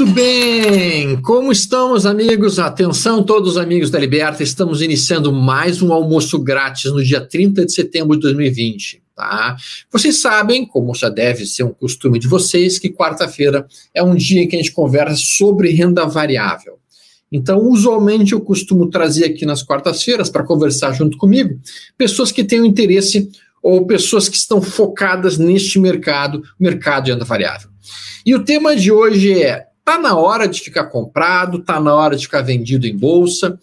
Muito bem! Como estamos, amigos? Atenção, todos os amigos da Liberta, estamos iniciando mais um almoço grátis no dia 30 de setembro de 2020. Tá? Vocês sabem, como já deve ser um costume de vocês, que quarta-feira é um dia em que a gente conversa sobre renda variável. Então, usualmente eu costumo trazer aqui nas quartas-feiras para conversar junto comigo pessoas que tenham interesse ou pessoas que estão focadas neste mercado, mercado de renda variável. E o tema de hoje é: tá na hora de ficar comprado, tá na hora de ficar vendido em bolsa.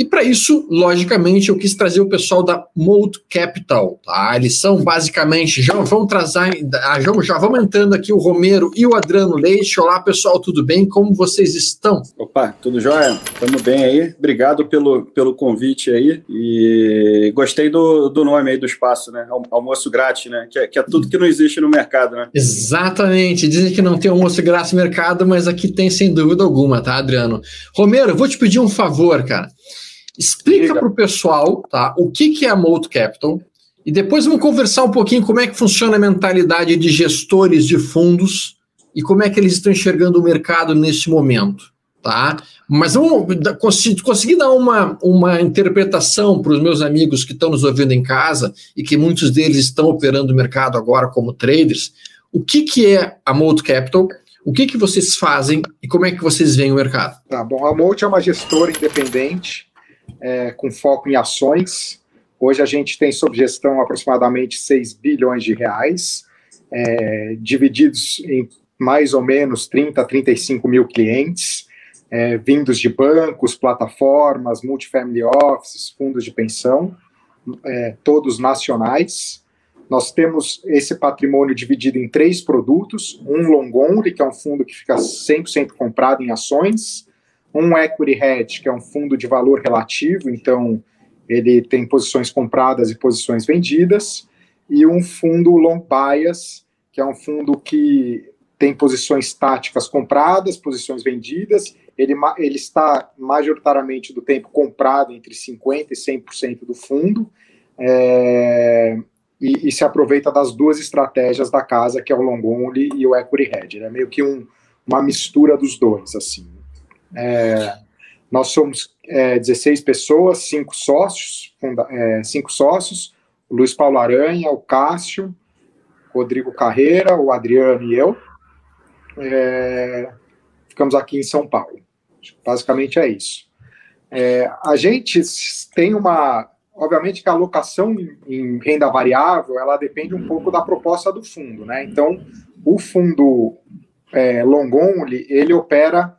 E para isso, logicamente, eu quis trazer o pessoal da Mold Capital, tá? Eles são basicamente, já vão trazer, já, já vamos entrando aqui o Romero e o Adriano Leite. Olá, pessoal, tudo bem? Como vocês estão? Opa, tudo jóia? Estamos bem aí. Obrigado pelo, pelo convite aí. E gostei do, do nome aí do espaço, né? Almoço grátis, né? Que é, que é tudo que não existe no mercado, né? Exatamente. Dizem que não tem almoço grátis no mercado, mas aqui tem sem dúvida alguma, tá, Adriano? Romero, vou te pedir um favor, cara. Explica para o pessoal tá, o que, que é a Mold Capital e depois vamos conversar um pouquinho como é que funciona a mentalidade de gestores de fundos e como é que eles estão enxergando o mercado nesse momento. Tá? Mas vamos conseguir dar uma, uma interpretação para os meus amigos que estão nos ouvindo em casa e que muitos deles estão operando o mercado agora como traders. O que, que é a Mold Capital? O que, que vocês fazem e como é que vocês veem o mercado? Tá bom, a Mold é uma gestora independente é, com foco em ações. Hoje a gente tem sob gestão aproximadamente 6 bilhões de reais, é, divididos em mais ou menos 30 a 35 mil clientes, é, vindos de bancos, plataformas, multifamily offices, fundos de pensão, é, todos nacionais. Nós temos esse patrimônio dividido em três produtos: um long only, que é um fundo que fica 100% comprado em ações, um equity hedge, que é um fundo de valor relativo, então ele tem posições compradas e posições vendidas, e um fundo long bias, que é um fundo que tem posições táticas compradas, posições vendidas, ele, ele está majoritariamente do tempo comprado entre 50% e 100% do fundo, é, e, e, se aproveita das duas estratégias da casa, que é o long only e o equity hedge, é né? meio que um, uma mistura dos dois, assim. É, nós somos é, 16 pessoas, cinco sócios, funda, é, cinco sócios, o Luiz Paulo Aranha, o Cássio, Rodrigo Carreira, o Adriano e eu. É, ficamos aqui em São Paulo. Basicamente é isso. É, a gente tem uma. Obviamente que a alocação em renda variável ela depende um pouco da proposta do fundo, né? Então, o fundo é, long only ele opera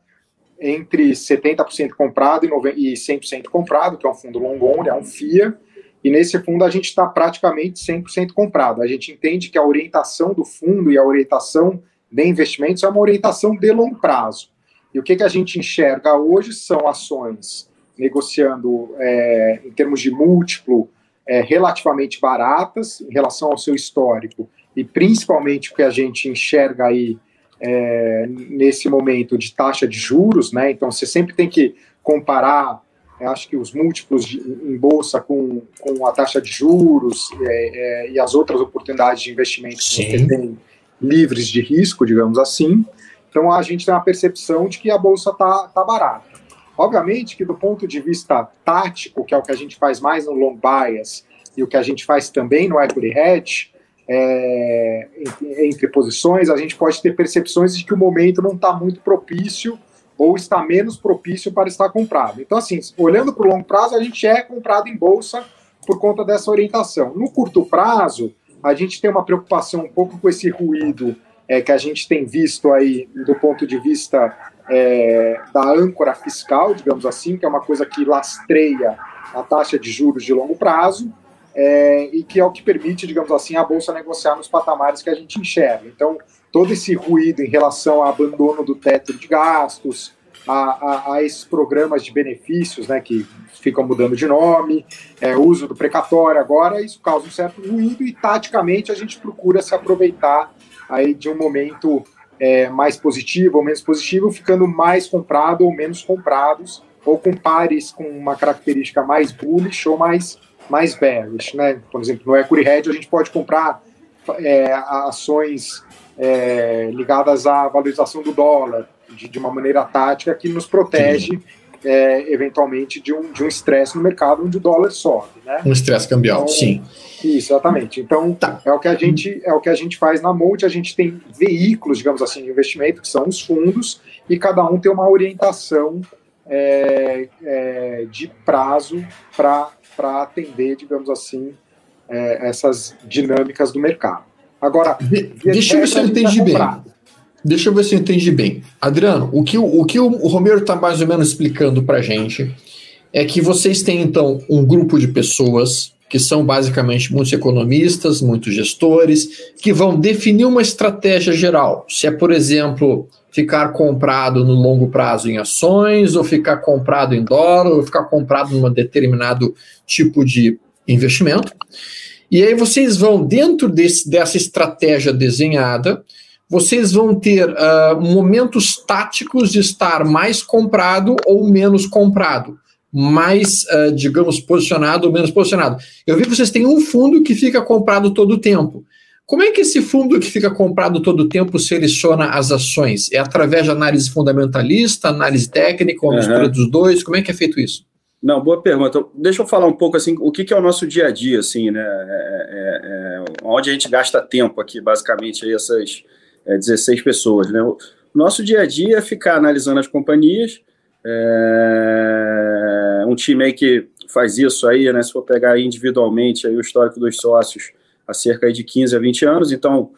entre 70% comprado e 100% comprado, que é um fundo long only, é um FIA, e nesse fundo a gente está praticamente 100% comprado. A gente entende que a orientação do fundo e a orientação de investimentos é uma orientação de longo prazo. E o que, que a gente enxerga hoje são ações negociando é, em termos de múltiplo é, relativamente baratas em relação ao seu histórico, e principalmente o que a gente enxerga aí é, nesse momento de taxa de juros, né? Então você sempre tem que comparar, acho que os múltiplos de, em bolsa com, com a taxa de juros é, é, e as outras oportunidades de investimento que você tem livres de risco, digamos assim. Então a gente tem uma percepção de que a bolsa está tá barata. Obviamente que do ponto de vista tático, que é o que a gente faz mais no long bias e o que a gente faz também no equity hedge, é, entre posições, a gente pode ter percepções de que o momento não está muito propício ou está menos propício para estar comprado. Então, assim, olhando para o longo prazo, a gente é comprado em bolsa por conta dessa orientação. No curto prazo, a gente tem uma preocupação um pouco com esse ruído é, que a gente tem visto aí do ponto de vista é, da âncora fiscal, digamos assim, que é uma coisa que lastreia a taxa de juros de longo prazo é, e que é o que permite, digamos assim, a bolsa negociar nos patamares que a gente enxerga. Então, todo esse ruído em relação ao abandono do teto de gastos, a, a, a esses programas de benefícios, né, que ficam mudando de nome, é, uso do precatório agora, isso causa um certo ruído e, taticamente, a gente procura se aproveitar aí de um momento é, mais positivo ou menos positivo, ficando mais comprado ou menos comprados, ou com pares com uma característica mais bullish ou mais mais bearish, né? Por exemplo, no Equity Hedge a gente pode comprar é, ações é, ligadas à valorização do dólar de, de uma maneira tática que nos protege é, eventualmente de um de um estresse no mercado onde o dólar sobe, né? Um estresse cambial, então, sim. Isso, exatamente. Então tá. é o que a gente é o que a gente faz na Monte. A gente tem veículos, digamos assim, de investimento que são os fundos e cada um tem uma orientação é, é, de prazo para atender, digamos assim, é, essas dinâmicas do mercado. Agora, deixa eu ver se eu entendi bem. Deixa eu ver se eu entendi bem. Adriano, o que o, o, que o Romero está mais ou menos explicando para a gente é que vocês têm, então, um grupo de pessoas que são basicamente muitos economistas, muitos gestores, que vão definir uma estratégia geral. Se é, por exemplo, ficar comprado no longo prazo em ações, ou ficar comprado em dólar, ou ficar comprado num determinado tipo de investimento. E aí vocês vão, dentro desse, dessa estratégia desenhada, vocês vão ter uh, momentos táticos de estar mais comprado ou menos comprado, mais, uh, digamos, posicionado ou menos posicionado. Eu vi que vocês têm um fundo que fica comprado todo o tempo. Como é que esse fundo que fica comprado todo o tempo seleciona as ações? É através de análise fundamentalista, análise técnica, ou mistura uhum. dos dois? Como é que é feito isso? Não, boa pergunta. Deixa eu falar um pouco assim, o que, que é o nosso dia a dia, assim, né? É, é, é, onde a gente gasta tempo aqui, basicamente, aí essas é, 16 pessoas, né? O nosso dia a dia é ficar analisando as companhias. É, um time aí que faz isso aí, né? Se for pegar individualmente aí o histórico dos sócios, há cerca de 15 a 20 anos, então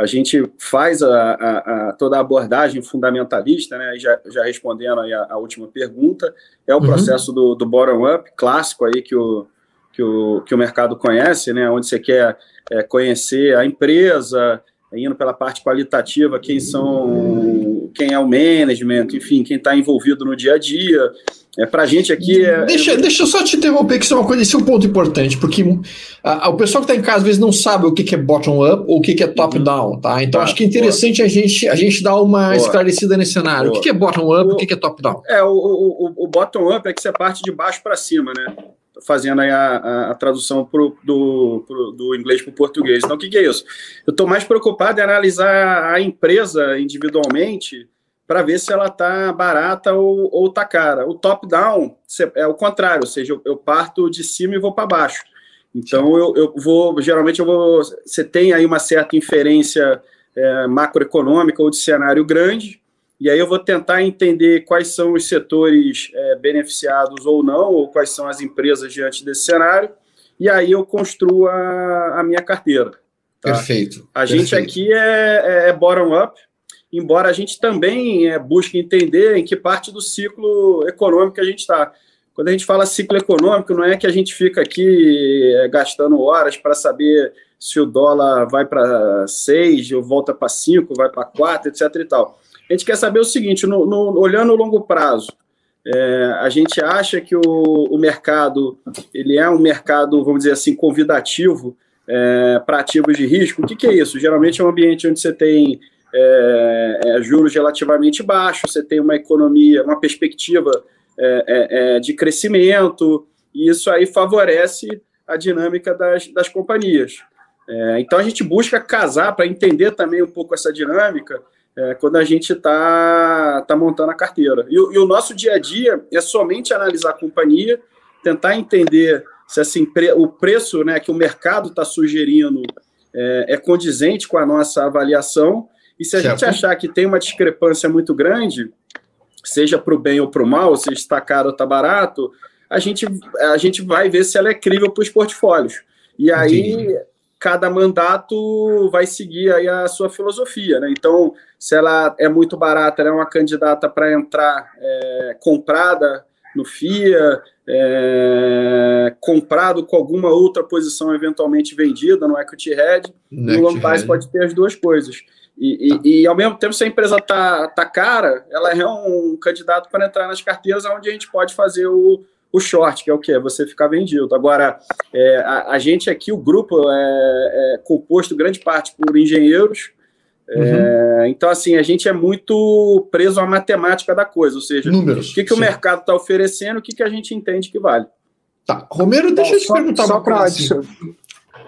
a gente faz a, a, a toda a abordagem fundamentalista, né, já, já respondendo aí a, a, última pergunta, é o uhum. processo do, do bottom-up, clássico aí que o, que, o, que o mercado conhece, né, onde você quer é, conhecer a empresa, indo pela parte qualitativa, quem são, quem é o management, enfim, quem está envolvido no dia a dia, é, para a gente aqui. É, deixa, é... deixa eu só te interromper, que isso é uma coisa, esse é um ponto importante, porque a, a, o pessoal que está em casa às vezes não sabe o que, que é bottom-up ou o que, que é top-down, uhum. tá? Então ah, acho que é interessante a gente, a gente dar uma boa. esclarecida nesse cenário. Boa. O que, que é bottom-up o, o que, que é top-down? É, o, o, o bottom-up é que você parte de baixo para cima, né? Fazendo aí a, a, a tradução pro, do, pro, do inglês para o português. Então, o que, que é isso? Eu estou mais preocupado em analisar a empresa individualmente para ver se ela está barata ou, ou tá cara. O top-down é o contrário, ou seja, eu, eu parto de cima e vou para baixo. Então eu, eu vou, geralmente eu vou, você tem aí uma certa inferência é, macroeconômica ou de cenário grande, e aí eu vou tentar entender quais são os setores é, beneficiados ou não, ou quais são as empresas diante desse cenário, e aí eu construo a, a minha carteira. Tá? Perfeito. A gente perfeito. aqui é, é, é bottom-up, embora a gente também é, busque entender em que parte do ciclo econômico a gente está. Quando a gente fala ciclo econômico, não é que a gente fica aqui é, gastando horas para saber se o dólar vai para 6, ou volta para 5, vai para 4, etc. e tal. A gente quer saber o seguinte: no, no, olhando o longo prazo, é, a gente acha que o, o, mercado ele é um mercado, vamos dizer assim, convidativo é, para ativos de risco. O que, que é isso? Geralmente é um ambiente onde você tem é, é, juros relativamente baixos, você tem uma economia, uma perspectiva é, é, é, de crescimento, e isso aí favorece a dinâmica das, das companhias. É, então a gente busca casar para entender também um pouco essa dinâmica quando a gente está tá montando a carteira. E, e, o nosso dia a dia é somente analisar a companhia, tentar entender se o preço né, que o mercado está sugerindo é, condizente com a nossa avaliação e se a certo. gente achar que tem uma discrepância muito grande, seja para o bem ou para o mal, se está caro ou está barato, a gente, a gente vai ver se ela é crível para os portfólios. E aí, Entendi. cada mandato vai seguir aí a sua filosofia. Né? Então, se ela é muito barata, ela é uma candidata para entrar é, comprada no FIA, é, comprado com alguma outra posição eventualmente vendida no equity head, no long pode ter as duas coisas. E, tá. e, e, ao mesmo tempo, se a empresa tá, tá cara, ela é um candidato para entrar nas carteiras onde a gente pode fazer o, o short, que é o que? Você ficar vendido. Agora, é, a, a, gente aqui, o grupo é, é composto grande parte por engenheiros. É, uhum. É, então, assim, a gente é muito preso à matemática da coisa, ou seja, Números, o que, que o mercado está oferecendo, o que, que a gente entende que vale. Tá. Romero, deixa Bom, eu te só, perguntar só uma coisa.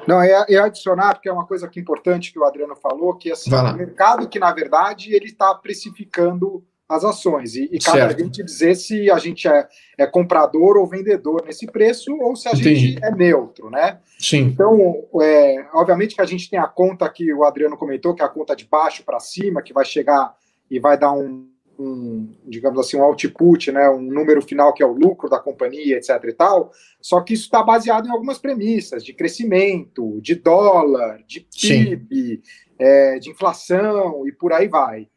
Não, é, é, adicionar, porque é uma coisa que é importante que o Adriano falou, que assim, o mercado que, na verdade, ele está precificando as ações. E, e cabe a gente dizer se a gente é, é, comprador ou vendedor nesse preço, ou se a Entendi. gente é neutro, né? Sim. Então, é, obviamente que a gente tem a conta que o Adriano comentou, que é a conta de baixo para cima, que vai chegar e vai dar um, um, digamos assim, um output, né, um número final que é o lucro da companhia, etc. e tal. Só que isso está baseado em algumas premissas de crescimento, de dólar, de PIB, é, de inflação e por aí vai.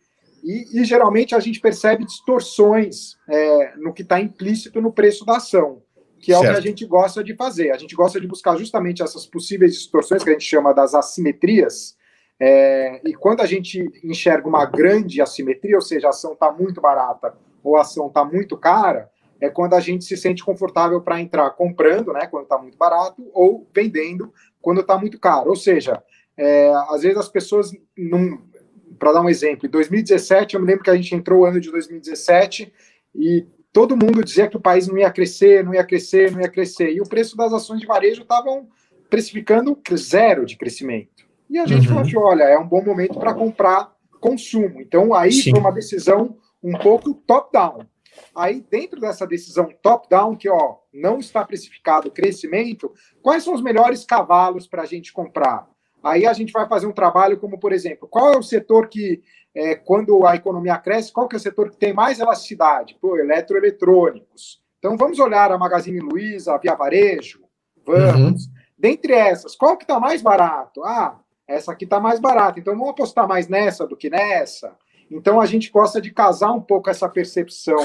E, e geralmente a gente percebe distorções é, no que está implícito no preço da ação, que é certo. o que a gente gosta de fazer. A gente gosta de buscar justamente essas possíveis distorções que a gente chama das assimetrias. É, e quando a gente enxerga uma grande assimetria, ou seja, a ação está muito barata ou a ação está muito cara, é quando a gente se sente confortável para entrar comprando, né, quando está muito barato, ou vendendo quando está muito caro. Ou seja, é, às vezes as pessoas para dar um exemplo, em 2017, eu me lembro que a gente entrou o ano de 2017 e todo mundo dizia que o país não ia crescer, não ia crescer, não ia crescer. E o preço das ações de varejo estavam precificando zero de crescimento. E a gente uhum. falou assim: olha, é um bom momento para comprar consumo. Então, aí Sim. foi uma decisão um pouco top-down. Aí, dentro dessa decisão top-down, que ó, não está precificado crescimento, quais são os melhores cavalos para a gente comprar? Aí a gente vai fazer um trabalho como, por exemplo, qual é o setor que, é, quando a economia cresce, qual que é o setor que tem mais elasticidade? Pô, eletroeletrônicos. Então vamos olhar a Magazine Luiza, a Via Varejo, vamos. Uhum. Dentre essas, qual que está mais barato? Ah, essa aqui está mais barata, então vamos apostar mais nessa do que nessa. Então a gente gosta de casar um pouco essa percepção,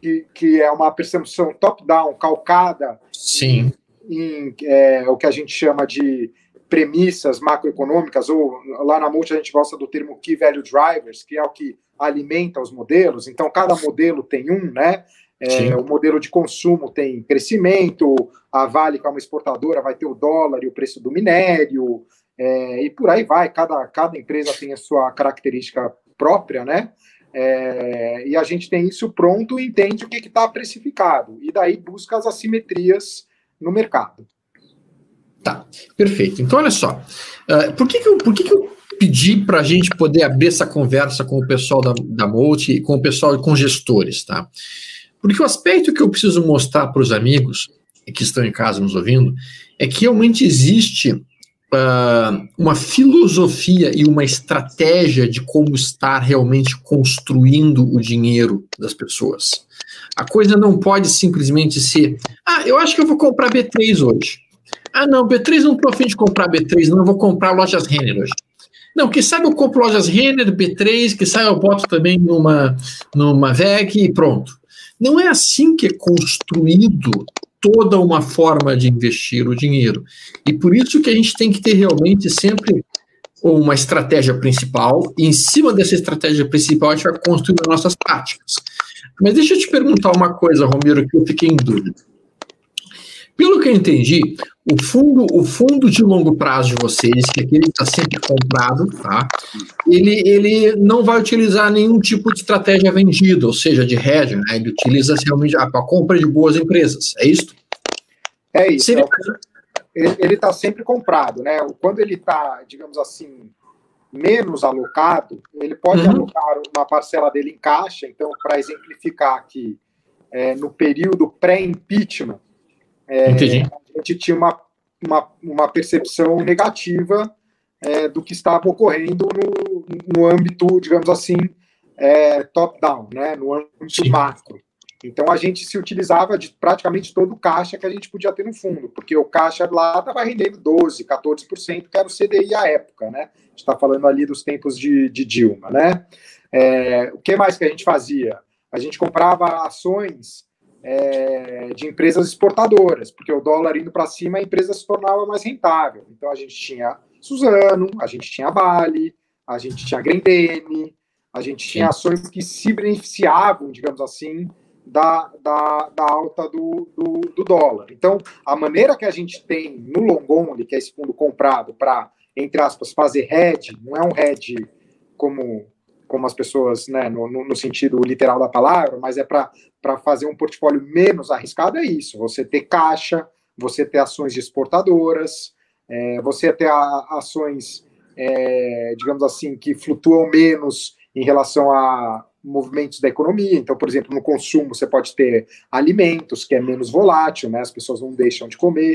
que, que é uma percepção top-down, calcada Sim. em, em é, o que a gente chama de premissas macroeconômicas, ou lá na Multi a gente gosta do termo Key Value Drivers, que é o que alimenta os modelos. Então, cada modelo tem um, né? É, o modelo de consumo tem crescimento, a Vale, que é uma exportadora, vai ter o dólar e o preço do minério, é, e por aí vai. Cada, cada empresa tem a sua característica própria, né? É, e a gente tem isso pronto e entende o que está precificado, e daí busca as assimetrias no mercado. Tá, perfeito. Então, olha só. Uh, por que, que, eu, por que, que eu pedi para a gente poder abrir essa conversa com o pessoal da, da Multi, com o pessoal, com gestores, tá? Porque o aspecto que eu preciso mostrar para os amigos que estão em casa nos ouvindo é que realmente existe uh, uma filosofia e uma estratégia de como estar realmente construindo o dinheiro das pessoas. A coisa não pode simplesmente ser, ah, eu acho que eu vou comprar B3 hoje. Ah, não, B3 não estou afim de comprar B3, não, eu vou comprar lojas Renner hoje. Não, que sabe eu compro lojas Renner, B3, que sabe eu boto também numa, numa VEG e pronto. Não é assim que é construído toda uma forma de investir o dinheiro. E por isso que a gente tem que ter realmente sempre uma estratégia principal, e em cima dessa estratégia principal a gente vai construir as nossas práticas. Mas deixa eu te perguntar uma coisa, Romero, que eu fiquei em dúvida. Pelo que eu entendi, o fundo, o fundo de longo prazo de vocês, que é aquele que está sempre comprado, tá? Ele, ele não vai utilizar nenhum tipo de estratégia vendida, ou seja, de hedge, né? Ele utiliza realmente a, a compra de boas empresas, é isso? É isso. Seria... É ele está sempre comprado, né? Quando ele está, digamos assim, menos alocado, ele pode uhum. alocar uma parcela dele em caixa. Então, para exemplificar aqui, é, no período pré-impeachment, é, a gente tinha uma, uma, uma percepção negativa é, do que estava ocorrendo no, no âmbito, digamos assim, é, top-down, né, no âmbito Sim. macro. Então a gente se utilizava de praticamente todo o caixa que a gente podia ter no fundo, porque o caixa lá estava rendendo 12%, 14%, que era o CDI à época, né? A gente está falando ali dos tempos de, de Dilma, né? É, o que mais que a gente fazia? A gente comprava ações é, de empresas exportadoras, porque o dólar indo para cima, a empresa se tornava mais rentável. Então a gente tinha Suzano, a gente tinha Vale, a gente tinha Grendene, a gente tinha ações que se beneficiavam, digamos assim, da, da, da alta do, do, do, dólar. Então, a maneira que a gente tem no long only, que é esse fundo comprado, para, entre aspas, fazer hedge, não é um hedge como como as pessoas, né, no, no, sentido literal da palavra, mas é para fazer um portfólio menos arriscado, é isso. Você ter caixa, você ter ações de exportadoras, é, você ter a, ações, é, digamos assim, que flutuam menos em relação a, movimentos da economia. Então, por exemplo, no consumo você pode ter alimentos, que é menos volátil, né? As pessoas não deixam de comer.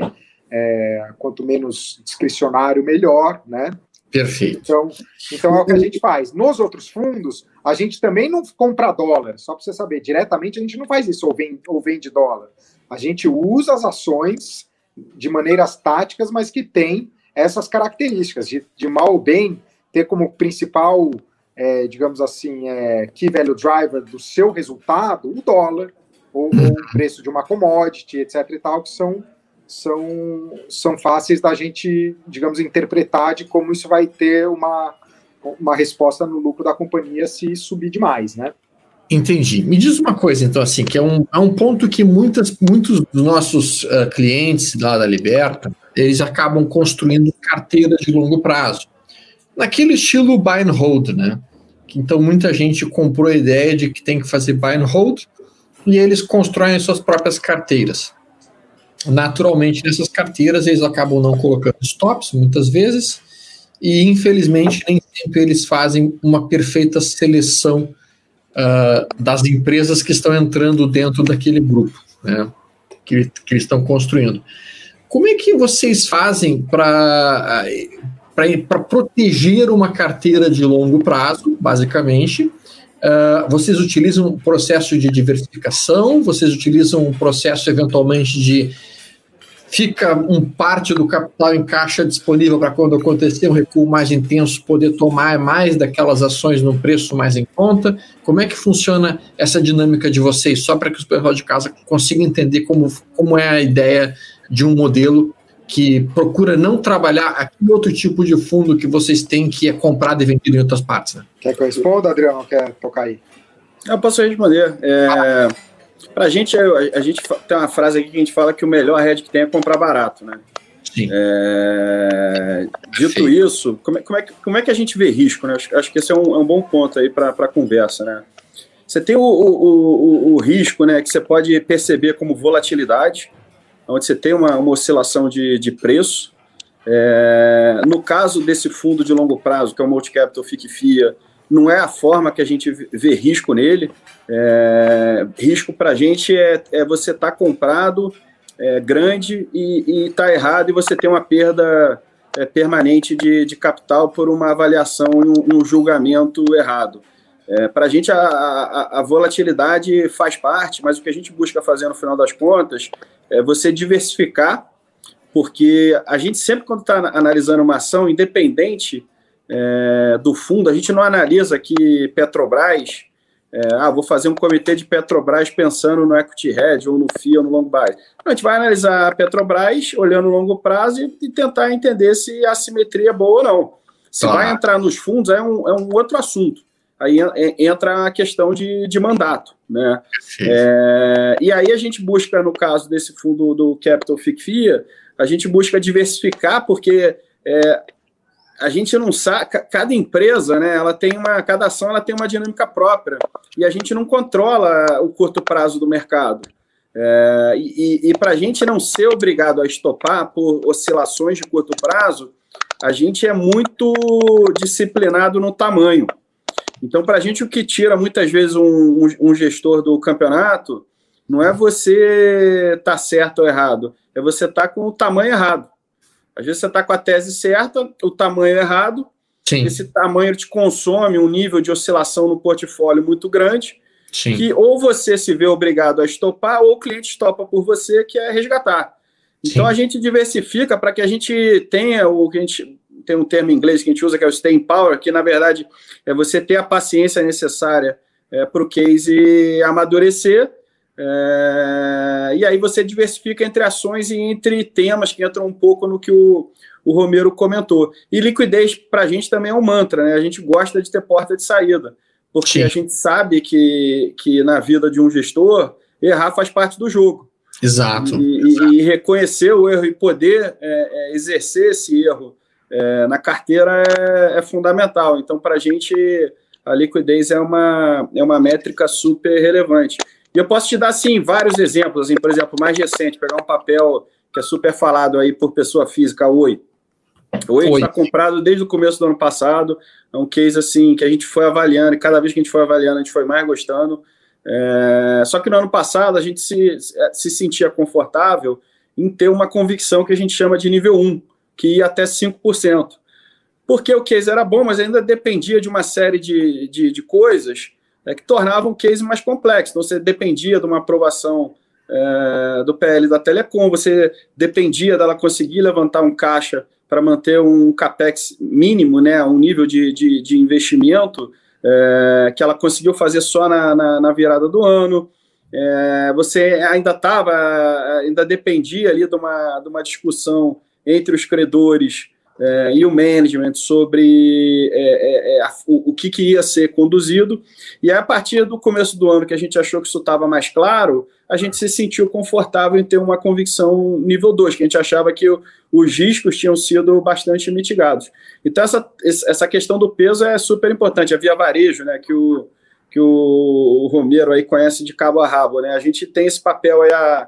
É, quanto menos discricionário, melhor, né? Perfeito. Então, então é o que a gente faz. Nos outros fundos, a gente também não compra dólar, só para você saber, diretamente a gente não faz isso, ou vende, ou vende dólar. A gente usa as ações de maneiras táticas, mas que tem essas características de, de mal ou bem ter como principal, é, digamos assim, é, key value driver do seu resultado o dólar, ou, ou o preço de uma commodity, etc. e tal, que são são, são fáceis da gente, digamos, interpretar de como isso vai ter uma, uma resposta no lucro da companhia se subir demais, né? Entendi. Me diz uma coisa, então, assim, que é um, é um ponto que muitas, muitos dos nossos uh, clientes lá da Liberta, eles acabam construindo carteiras de longo prazo. Naquele estilo buy and hold, né? Então, muita gente comprou a ideia de que tem que fazer buy and hold e eles constroem suas próprias carteiras naturalmente nessas carteiras eles acabam não colocando stops muitas vezes e infelizmente nem sempre eles fazem uma perfeita seleção uh, das empresas que estão entrando dentro daquele grupo, né, que, que estão construindo. Como é que vocês fazem para para proteger uma carteira de longo prazo, basicamente? Uh, vocês utilizam um processo de diversificação? Vocês utilizam um processo eventualmente de fica um parte do capital em caixa disponível para quando acontecer um recuo mais intenso poder tomar mais daquelas ações no preço mais em conta? Como é que funciona essa dinâmica de vocês? Só para que o pessoal de casa consiga entender como, como é a ideia de um modelo que procura não trabalhar aquele outro tipo de fundo que vocês têm que é comprado e vendido em outras partes. Né? Quer que eu responda, Adriano? Quer tocar aí? Eu posso responder. É... Ah para a gente, a, gente tem uma frase aqui que a gente fala que o melhor hedge que tem é comprar barato, né? Sim. É, dito Sim. isso, como é, como, é, como é que a gente vê risco? Né? Acho, acho que esse é um, é um bom ponto aí para a conversa, né? Você tem o, o, o, o, risco, né, que você pode perceber como volatilidade, onde você tem uma, uma oscilação de, de preço. É, no caso desse fundo de longo prazo, que é o Multicapital FIC FIA, não é a forma que a gente vê risco nele. É, risco para a gente é, é você estar tá comprado é, grande e estar tá errado e você ter uma perda é, permanente de, de, capital por uma avaliação e um, um julgamento errado. É, para a gente, a, a, volatilidade faz parte, mas o que a gente busca fazer no final das contas é você diversificar, porque a gente sempre, quando está analisando uma ação, independente é, do fundo, a gente não analisa aqui Petrobras, é, ah, vou fazer um comitê de Petrobras pensando no equity hedge ou no FIA ou no longo prazo. A gente vai analisar a Petrobras olhando no longo prazo e, e tentar entender se a simetria é boa ou não. Se tá. vai entrar nos fundos é um, é um outro assunto. Aí entra a questão de, de mandato. Né? É, e aí a gente busca, no caso desse fundo do Capital FIC FIA, a gente busca diversificar, porque é, a gente não sabe, cada empresa, né, ela tem uma, cada ação ela tem uma dinâmica própria e a gente não controla o curto prazo do mercado. É, e, e para a gente não ser obrigado a estopar por oscilações de curto prazo, a gente é muito disciplinado no tamanho. Então, para a gente, o que tira muitas vezes um, um, gestor do campeonato não é você estar tá certo ou errado, é você estar tá com o tamanho errado. Às vezes você está com a tese certa, o tamanho errado, Sim. esse tamanho te consome um nível de oscilação no portfólio muito grande, Sim. que ou você se vê obrigado a estopar, ou o cliente estopa por você, que é resgatar. Então Sim. a gente diversifica para que a gente tenha o que a gente tem um termo em inglês que a gente usa que é o staying power, que na verdade é você ter a paciência necessária é, para o case amadurecer é, e aí você diversifica entre ações e entre temas que entram um pouco no que o, o Romero comentou. E liquidez, para a gente, também é um mantra, né? A gente gosta de ter porta de saída, porque Sim. a gente sabe que, que na vida de um gestor, errar faz parte do jogo. Exato. E, Exato. e reconhecer o erro e poder é, é, exercer esse erro é, na carteira é, é fundamental. Então, para a gente, a liquidez é uma, é uma métrica super relevante. E eu posso te dar, assim, vários exemplos, assim, por exemplo, mais recente, pegar um papel que é super falado aí por pessoa física, Oi. Hoje está comprado desde o começo do ano passado. É um case assim que a gente foi avaliando, e cada vez que a gente foi avaliando, a gente foi mais gostando. É, só que no ano passado a gente se, se sentia confortável em ter uma convicção que a gente chama de nível 1, que ia até 5%. Porque o case era bom, mas ainda dependia de uma série de, de, de coisas é, que tornavam o case mais complexo. Então, você dependia de uma aprovação é, do PL da Telecom, você dependia dela conseguir levantar um caixa para manter um capex mínimo, né, um nível de, de, de investimento é, que ela conseguiu fazer só na, na, na virada do ano. É, você ainda estava, ainda dependia ali de uma, de uma discussão entre os credores é, e o management sobre é, é, é, o, o, que, que ia ser conduzido. E a partir do começo do ano, que a gente achou que isso estava mais claro, a gente se sentiu confortável em ter uma convicção nível 2, que a gente achava que o, os riscos tinham sido bastante mitigados. Então, essa, essa questão do peso é super importante. A via varejo, né, que o, que o Romero aí conhece de cabo a rabo. Né? A gente tem esse papel aí há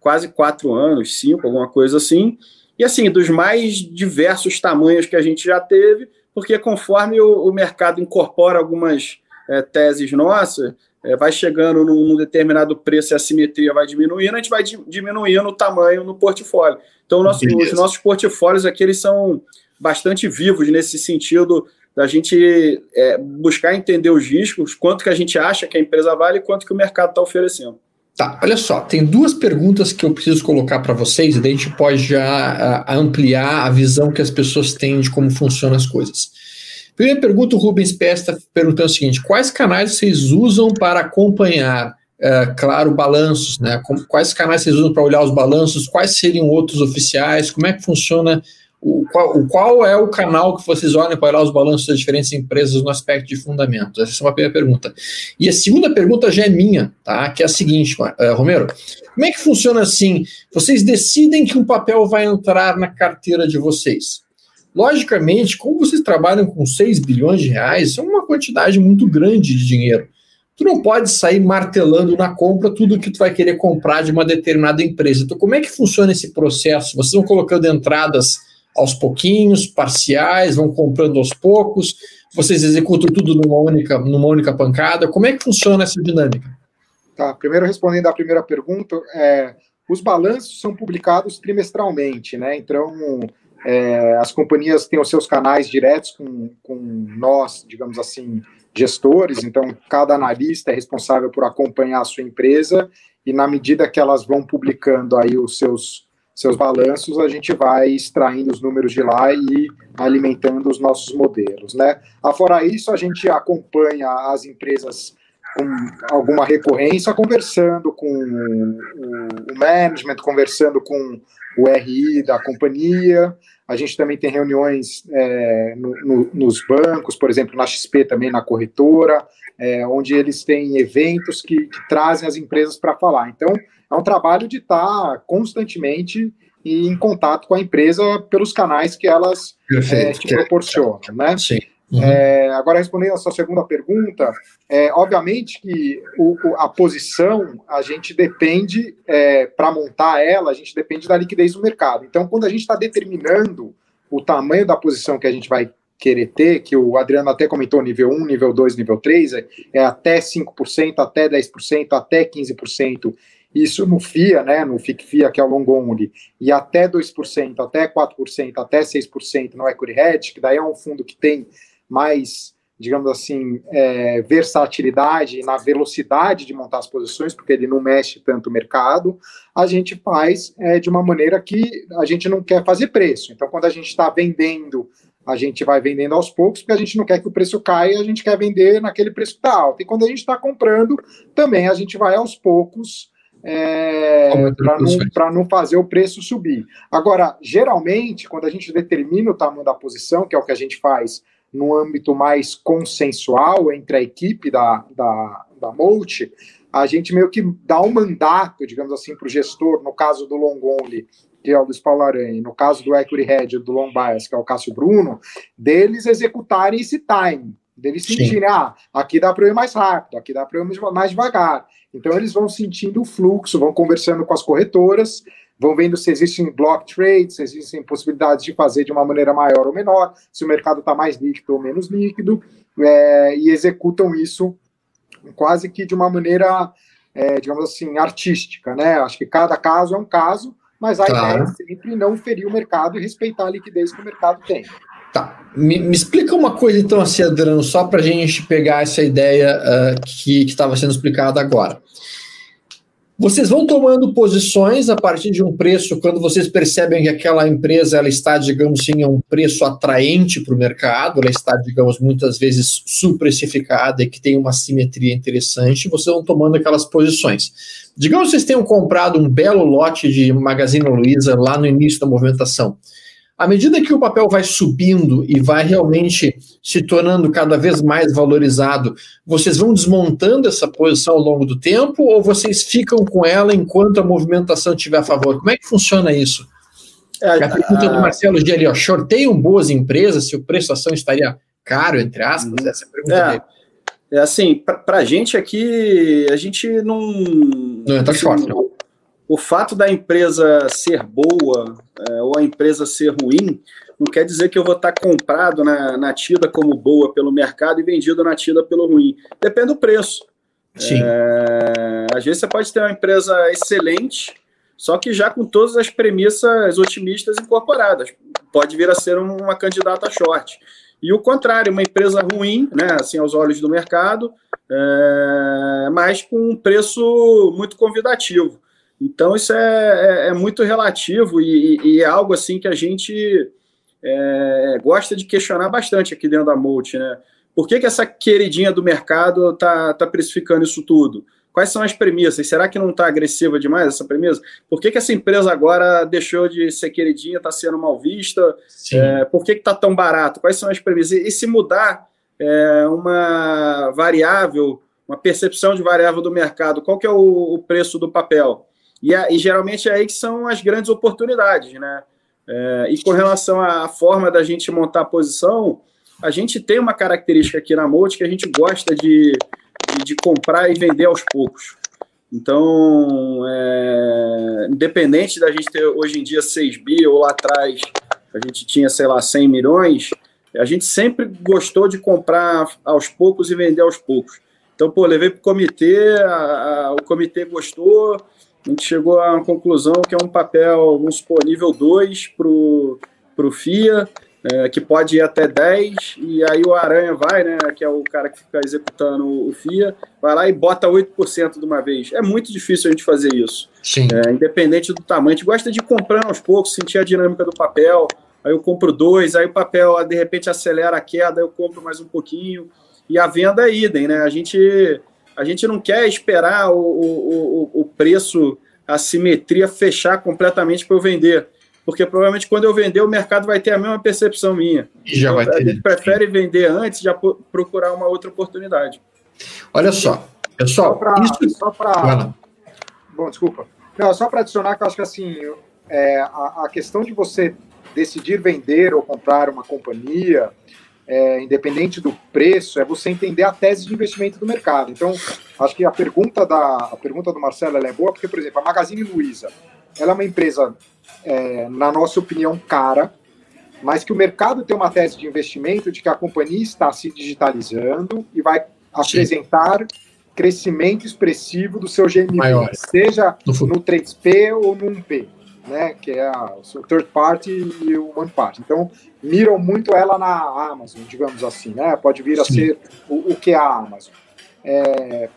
quase quatro anos, cinco, alguma coisa assim, e assim, dos mais diversos tamanhos que a gente já teve, porque conforme o, o mercado incorpora algumas é, teses nossas, é, vai chegando num, num, determinado preço e a simetria vai diminuindo, a gente vai di diminuindo o tamanho no portfólio. Então, nosso, os nossos portfólios aqui eles são bastante vivos nesse sentido da gente é, buscar entender os riscos, quanto que a gente acha que a empresa vale e quanto que o mercado está oferecendo. Tá, olha só, tem duas perguntas que eu preciso colocar para vocês, e daí a gente pode já uh, ampliar a visão que as pessoas têm de como funcionam as coisas. Primeira pergunta, o Rubens Pérez está perguntando o seguinte: quais canais vocês usam para acompanhar, uh, claro, balanços? Né? Quais canais vocês usam para olhar os balanços? Quais seriam outros oficiais? Como é que funciona o qual, qual é o canal que vocês olham para olhar os balanços das diferentes empresas no aspecto de fundamentos? Essa é uma primeira pergunta. E a segunda pergunta já é minha, tá? Que é a seguinte, uh, Romero. Como é que funciona assim? Vocês decidem que um papel vai entrar na carteira de vocês. Logicamente, como vocês trabalham com 6 bilhões de reais, é uma quantidade muito grande de dinheiro. Tu não pode sair martelando na compra tudo que tu vai querer comprar de uma determinada empresa. Então, como é que funciona esse processo? Vocês vão colocando entradas aos pouquinhos, parciais, vão comprando aos poucos, vocês executam tudo numa única, numa única pancada? Como é que funciona essa dinâmica? Tá, primeiro respondendo à primeira pergunta, é, os balanços são publicados trimestralmente, né? Então, é, as companhias têm os seus canais diretos com, com nós, digamos assim, gestores, então cada analista é responsável por acompanhar a sua empresa e na medida que elas vão publicando aí os seus seus balanços, a gente vai extraindo os números de lá e alimentando os nossos modelos, né? Afora isso, a gente acompanha as empresas com alguma recorrência, conversando com o management, conversando com o RI da companhia. A gente também tem reuniões é, no, no, nos bancos, por exemplo, na XP também, na corretora, é, onde eles têm eventos que, que trazem as empresas para falar. Então, é um trabalho de estar tá constantemente em contato com a empresa pelos canais que elas é, te proporcionam, né? Sim. Uhum. É, agora, respondendo a sua segunda pergunta, é, obviamente que o, a posição, a gente depende, é, para montar ela, a gente depende da liquidez do mercado. Então, quando a gente está determinando o tamanho da posição que a gente vai querer ter, que o Adriano até comentou, nível 1, nível 2, nível 3, é, é até 5%, até 10%, até 15%, isso no FIA, né, no FIC-FIA, que é o long only, e até 2%, até 4%, até 6% no Equity Hedge, que daí é um fundo que tem mais, digamos assim, é, versatilidade na velocidade de montar as posições, porque ele não mexe tanto o mercado, a gente faz é, de uma maneira que a gente não quer fazer preço. Então, quando a gente está vendendo a gente vai vendendo aos poucos, porque a gente não quer que o preço caia, a gente quer vender naquele preço que está alto. E quando a gente está comprando, também a gente vai aos poucos é, para não, não fazer o preço subir. Agora, geralmente, quando a gente determina o tamanho da posição, que é o que a gente faz no âmbito mais consensual entre a equipe da, da, da Multi, a gente meio que dá um mandato, digamos assim, para o gestor, no caso do long only, que é o Luiz Paulo Aranha, no caso do Equity Head do long bias, que é o Cássio Bruno, deles executarem esse time, deles sentirem, ah, aqui dá para eu ir mais rápido, aqui dá para eu ir mais devagar. Então eles vão sentindo o fluxo, vão conversando com as corretoras, vão vendo se existem block trades, se existem possibilidades de fazer de uma maneira maior ou menor, se o mercado está mais líquido ou menos líquido, é, e executam isso quase que de uma maneira, é, digamos assim, artística, né? Acho que cada caso é um caso, mas a claro. ideia é sempre não ferir o mercado e respeitar a liquidez que o mercado tem. Me, me explica uma coisa, então, assim, Adriano, só para a gente pegar essa ideia uh, que estava sendo explicada agora. Vocês vão tomando posições a partir de um preço quando vocês percebem que aquela empresa ela está, digamos assim, a um preço atraente para o mercado, ela está, digamos, muitas vezes suprecificada e que tem uma simetria interessante, vocês vão tomando aquelas posições. Digamos que vocês tenham comprado um belo lote de Magazine Luiza lá no início da movimentação. À medida que o papel vai subindo e vai realmente se tornando cada vez mais valorizado, vocês vão desmontando essa posição ao longo do tempo ou vocês ficam com ela enquanto a movimentação estiver a favor? Como é que funciona isso? É, a pergunta do Marcelo G ali, ó, shorteiam boas empresas se o preço ação estaria caro, entre aspas? Uhum. Essa é a pergunta é. dele. É assim, para a gente aqui, a gente não. Não entra short, não o fato da empresa ser boa é, ou a empresa ser ruim não quer dizer que eu vou estar comprado na, na tida como boa pelo mercado e vendido na tida pelo ruim. Depende do preço. Sim. É, às vezes você pode ter uma empresa excelente, só que já com todas as premissas otimistas incorporadas. Pode vir a ser uma candidata short. E o contrário, uma empresa ruim, né, assim, aos olhos do mercado, é, mas com um preço muito convidativo. Então, isso é, é, é muito relativo e, e, é algo assim que a gente é, gosta de questionar bastante aqui dentro da Molt, né? Por que, que essa queridinha do mercado está tá precificando isso tudo? Quais são as premissas? Será que não está agressiva demais essa premissa? Por que, que essa empresa agora deixou de ser queridinha, está sendo mal vista? É, por que está tão barato? Quais são as premissas? E, e se mudar é, uma variável, uma percepção de variável do mercado, qual que é o, o preço do papel? E, a, e geralmente é aí que são as grandes oportunidades, né? É, e com relação à forma da gente montar a posição, a gente tem uma característica aqui na Multi que a gente gosta de, de, de comprar e vender aos poucos. Então, é, independente da gente ter hoje em dia 6 bi ou lá atrás a gente tinha, sei lá, 100 milhões, a gente sempre gostou de comprar aos poucos e vender aos poucos. Então, pô, levei para o comitê, a, o comitê gostou, a gente chegou a uma conclusão que é um papel, vamos supor, nível 2 para o FIA, é, que pode ir até 10, e aí o Aranha vai, né, que é o cara que fica executando o FIA, vai lá e bota 8% de uma vez. É muito difícil a gente fazer isso. Sim. É, independente do tamanho. A gente gosta de comprar aos poucos, sentir a dinâmica do papel, aí eu compro dois, aí o papel de repente acelera a queda, eu compro mais um pouquinho, e a venda é idem, né? A gente a gente não quer esperar o, o, o preço, a simetria fechar completamente para eu vender. Porque provavelmente quando eu vender, o mercado vai ter a mesma percepção minha. já então, vai ter. A gente prefere vender antes de procurar uma outra oportunidade. Olha só, pessoal. Só para. Isso... Bom, desculpa. Não, só para adicionar que eu acho que assim, é, a, a questão de você decidir vender ou comprar uma companhia é, independente do preço, é você entender a tese de investimento do mercado. Então, acho que a pergunta, da, a pergunta do Marcelo é boa, porque, por exemplo, a Magazine Luiza, ela é uma empresa, é, na nossa opinião, cara, mas que o mercado tem uma tese de investimento de que a companhia está se digitalizando e vai apresentar crescimento expressivo do seu GMV, Maior. seja no, no 3P ou no 1P né, que é a, o third party e o one party. Então, miram muito ela na Amazon, digamos assim, né? Pode vir a Sim. ser o, o, que é a Amazon. É,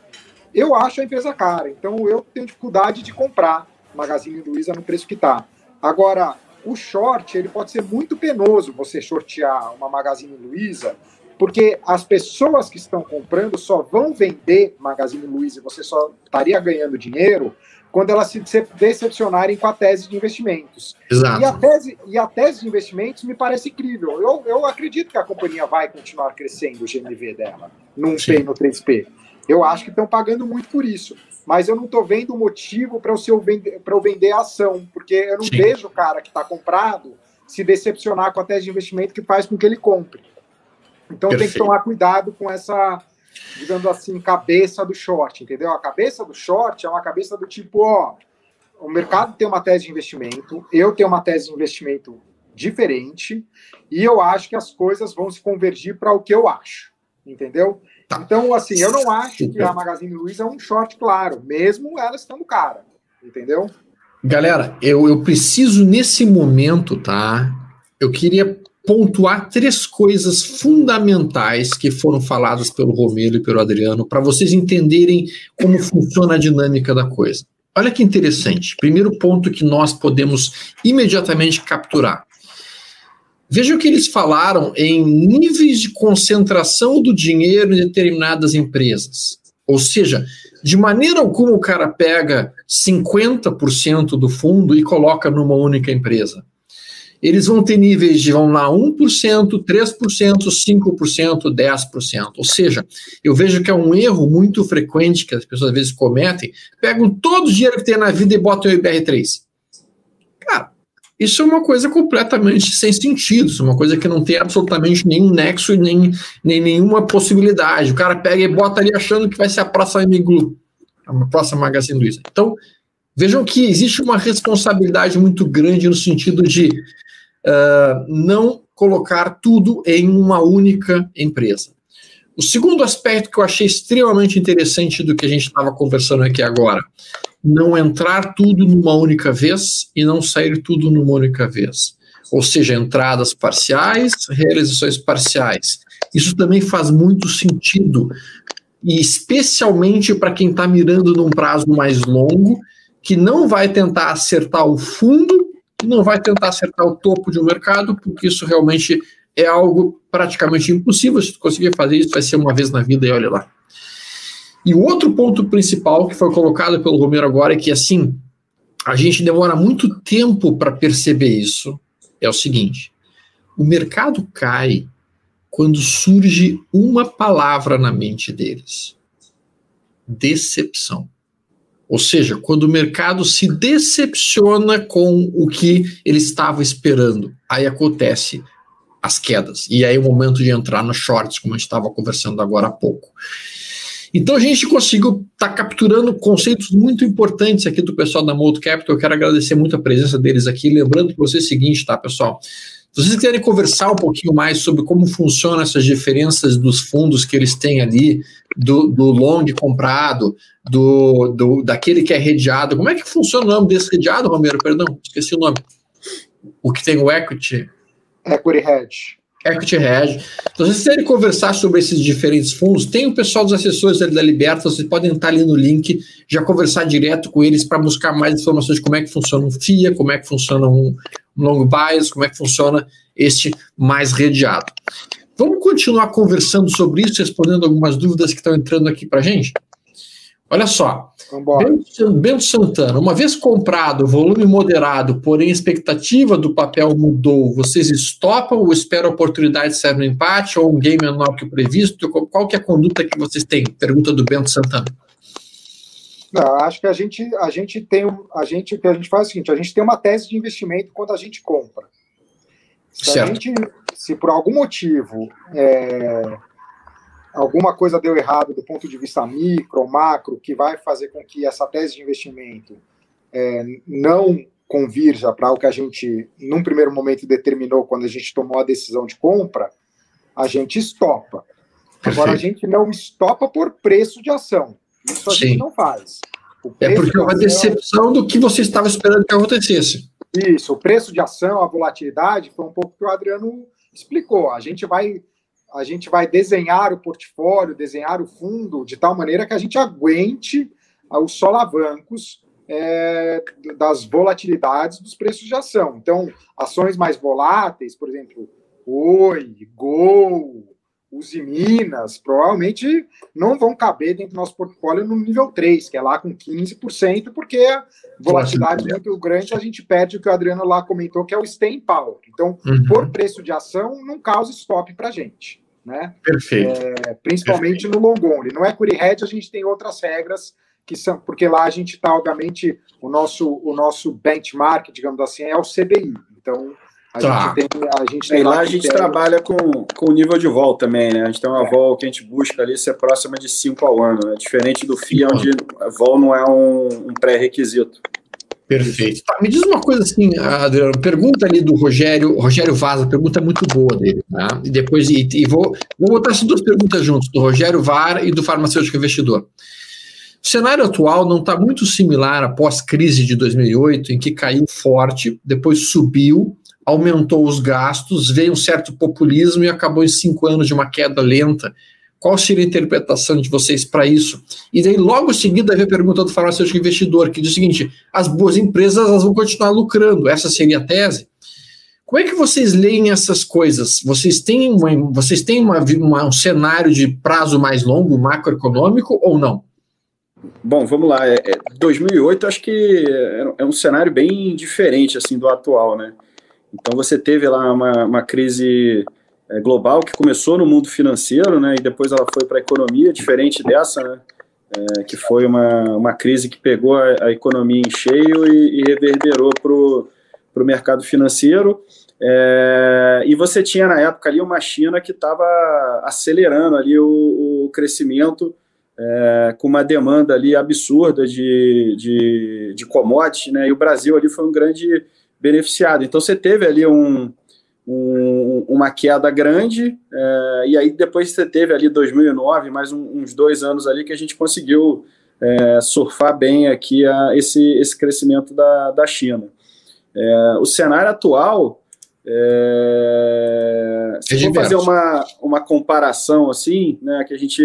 eu acho a empresa cara, então eu tenho dificuldade de comprar Magazine Luiza no preço que está. Agora, o short, ele pode ser muito penoso você shortear uma Magazine Luiza, porque as pessoas que estão comprando só vão vender Magazine Luiza e você só estaria ganhando dinheiro quando elas se decepcionarem com a tese de investimentos. Exato. E a tese, e a tese de investimentos me parece incrível. Eu, eu acredito que a companhia vai continuar crescendo o GMV dela, num. P no 3P. Eu acho que estão pagando muito por isso. Mas eu não estou vendo motivo para eu, vender, eu vender a ação, porque eu não Sim. vejo o cara que está comprado se decepcionar com a tese de investimento que faz com que ele compre. Então Perfeito. tem que tomar cuidado com essa digamos assim, cabeça do short, entendeu? A cabeça do short é uma cabeça do tipo, ó, o mercado tem uma tese de investimento, eu tenho uma tese de investimento diferente, e eu acho que as coisas vão se convergir para o que eu acho, entendeu? Tá. Então, assim, eu não acho que a Magazine Luiza é um short claro, mesmo ela estando cara, entendeu? Galera, eu, eu preciso nesse momento, tá? Eu queria pontuar três coisas fundamentais que foram faladas pelo Romero e pelo Adriano para vocês entenderem como funciona a dinâmica da coisa. Olha que interessante. Primeiro ponto que nós podemos imediatamente capturar. Veja o que eles falaram em níveis de concentração do dinheiro em determinadas empresas. Ou seja, de maneira alguma o cara pega 50% do fundo e coloca numa única empresa eles vão ter níveis de, vão lá, 1%, 3%, 5%, 10%. Ou seja, eu vejo que é um erro muito frequente que as pessoas às vezes cometem, pegam todo o dinheiro que tem na vida e botam o IBR3. Cara, isso é uma coisa completamente sem sentido, isso é uma coisa que não tem absolutamente nenhum nexo e nem, nem nenhuma possibilidade. O cara pega e bota ali achando que vai ser a próxima Emiglu, a próxima Magazine Luiza. Então, vejam que existe uma responsabilidade muito grande no sentido de uh, não colocar tudo em uma única empresa. O segundo aspecto que eu achei extremamente interessante do que a gente estava conversando aqui agora, não entrar tudo numa única vez e não sair tudo numa única vez. Ou seja, entradas parciais, realizações parciais. Isso também faz muito sentido, e especialmente para quem está mirando num prazo mais longo, que não vai tentar acertar o fundo não vai tentar acertar o topo de um mercado, porque isso realmente é algo praticamente impossível. Se tu conseguir fazer isso, vai ser uma vez na vida e olha lá. E o outro ponto principal que foi colocado pelo Romero agora é que, assim, a gente demora muito tempo para perceber isso. É o seguinte: o mercado cai quando surge uma palavra na mente deles: decepção. Ou seja, quando o mercado se decepciona com o que ele estava esperando, aí acontece as quedas. E aí é o momento de entrar nos shorts, como a gente estava conversando agora há pouco. Então a gente conseguiu estar tá capturando conceitos muito importantes aqui do pessoal da Mold Capital. Eu quero agradecer muito a presença deles aqui. Lembrando para vocês o seguinte, tá, pessoal? Se vocês quiserem conversar um pouquinho mais sobre como funcionam essas diferenças dos fundos que eles têm ali, do, do long comprado, do, do, daquele que é redeado, como é que funciona o nome desse redeado, Romero? Perdão, esqueci o nome. O que tem o equity. Equity hedge. Equity Hedge. Então, se vocês quiserem conversar sobre esses diferentes fundos, tem o pessoal dos assessores da Liberta, vocês podem estar ali no link, já conversar direto com eles para buscar mais informações de como é que funciona um FIA, como é que funciona um long bias, como é que funciona este mais redeado. Vamos continuar conversando sobre isso, respondendo algumas dúvidas que estão entrando aqui para a gente? Olha só, Bento, Bento Santana, uma vez comprado, volume moderado, porém a expectativa do papel mudou, vocês estopam ou esperam a oportunidade de sair no empate ou um game menor que o previsto? Qual que é a conduta que vocês têm? Pergunta do Bento Santana. Não, acho que a gente, a gente tem a gente, o que a gente faz é o seguinte, a gente tem uma tese de investimento quando a gente compra. Se certo. a gente, se por algum motivo é, alguma coisa deu errado do ponto de vista micro ou macro, que vai fazer com que essa tese de investimento é, não convirja para o que a gente, num primeiro momento, determinou quando a gente tomou a decisão de compra, a gente estopa. Agora, a gente não estopa por preço de ação. Isso a Sim. gente não faz. É porque é uma decepção do que você estava esperando que acontecesse. Isso, o preço de ação, a volatilidade, foi um pouco que o Adriano explicou. A gente vai a gente vai desenhar o portfólio, desenhar o fundo de tal maneira que a gente aguente os solavancos é, das volatilidades dos preços de ação. Então, ações mais voláteis, por exemplo, Oi, Gol, Uzi Minas, provavelmente não vão caber dentro do nosso portfólio no nível 3, que é lá com 15%, porque a volatilidade é muito grande, a gente perde o que o Adriano lá comentou, que é o stay power. Então, uhum. por preço de ação, não causa stop para gente né? Perfeito. É, principalmente Perfeito. no long only. No equity hedge a gente tem outras regras que são porque lá a gente está obviamente o nosso o nosso benchmark, digamos assim, é o CBI. Então a tá. gente tem a gente tem lá, lá a gente trabalha com, com o nível de vol também, né? A gente tem uma é. vol que a gente busca ali ser próxima de 5 ao ano, né? diferente do FIA, onde a vol não é um, um pré-requisito. Perfeito. Tá, me diz uma coisa assim, Adriano, pergunta ali do Rogério, Rogério Vaza, pergunta muito boa dele, tá? E depois, e, e vou, vou botar essas duas perguntas juntos, do Rogério VAR e do farmacêutico investidor. O cenário atual não está muito similar após crise de 2008, em que caiu forte, depois subiu, aumentou os gastos, veio um certo populismo e acabou em cinco anos de uma queda lenta qual seria a interpretação de vocês para isso? E daí, logo em seguida, veio a pergunta do farmacêutico investidor, que diz o seguinte: as boas empresas elas vão continuar lucrando. Essa seria a tese. Como é que vocês leem essas coisas? Vocês têm, uma, vocês têm uma, uma, um cenário de prazo mais longo, macroeconômico, ou não? Bom, vamos lá. É, 2008 é, acho que é, é um cenário bem diferente assim do atual, né? Então você teve lá uma, uma crise é, global que começou no mundo financeiro, né, e depois ela foi para a economia, diferente dessa, né, é, que foi uma, uma crise que pegou a, a economia em cheio e, e reverberou para o mercado financeiro. É, e você tinha na época ali uma China que estava acelerando ali o, o crescimento com uma demanda ali absurda de, de, de commodities, né? E o Brasil ali foi um grande beneficiado. Então você teve ali um, um, uma queda grande, é, e aí depois você teve ali 2009, mais um, uns dois anos ali que a gente conseguiu é, surfar bem aqui a, esse, esse crescimento da, da China. É, o cenário atual, é, se for fazer uma, uma comparação assim, né, que a gente,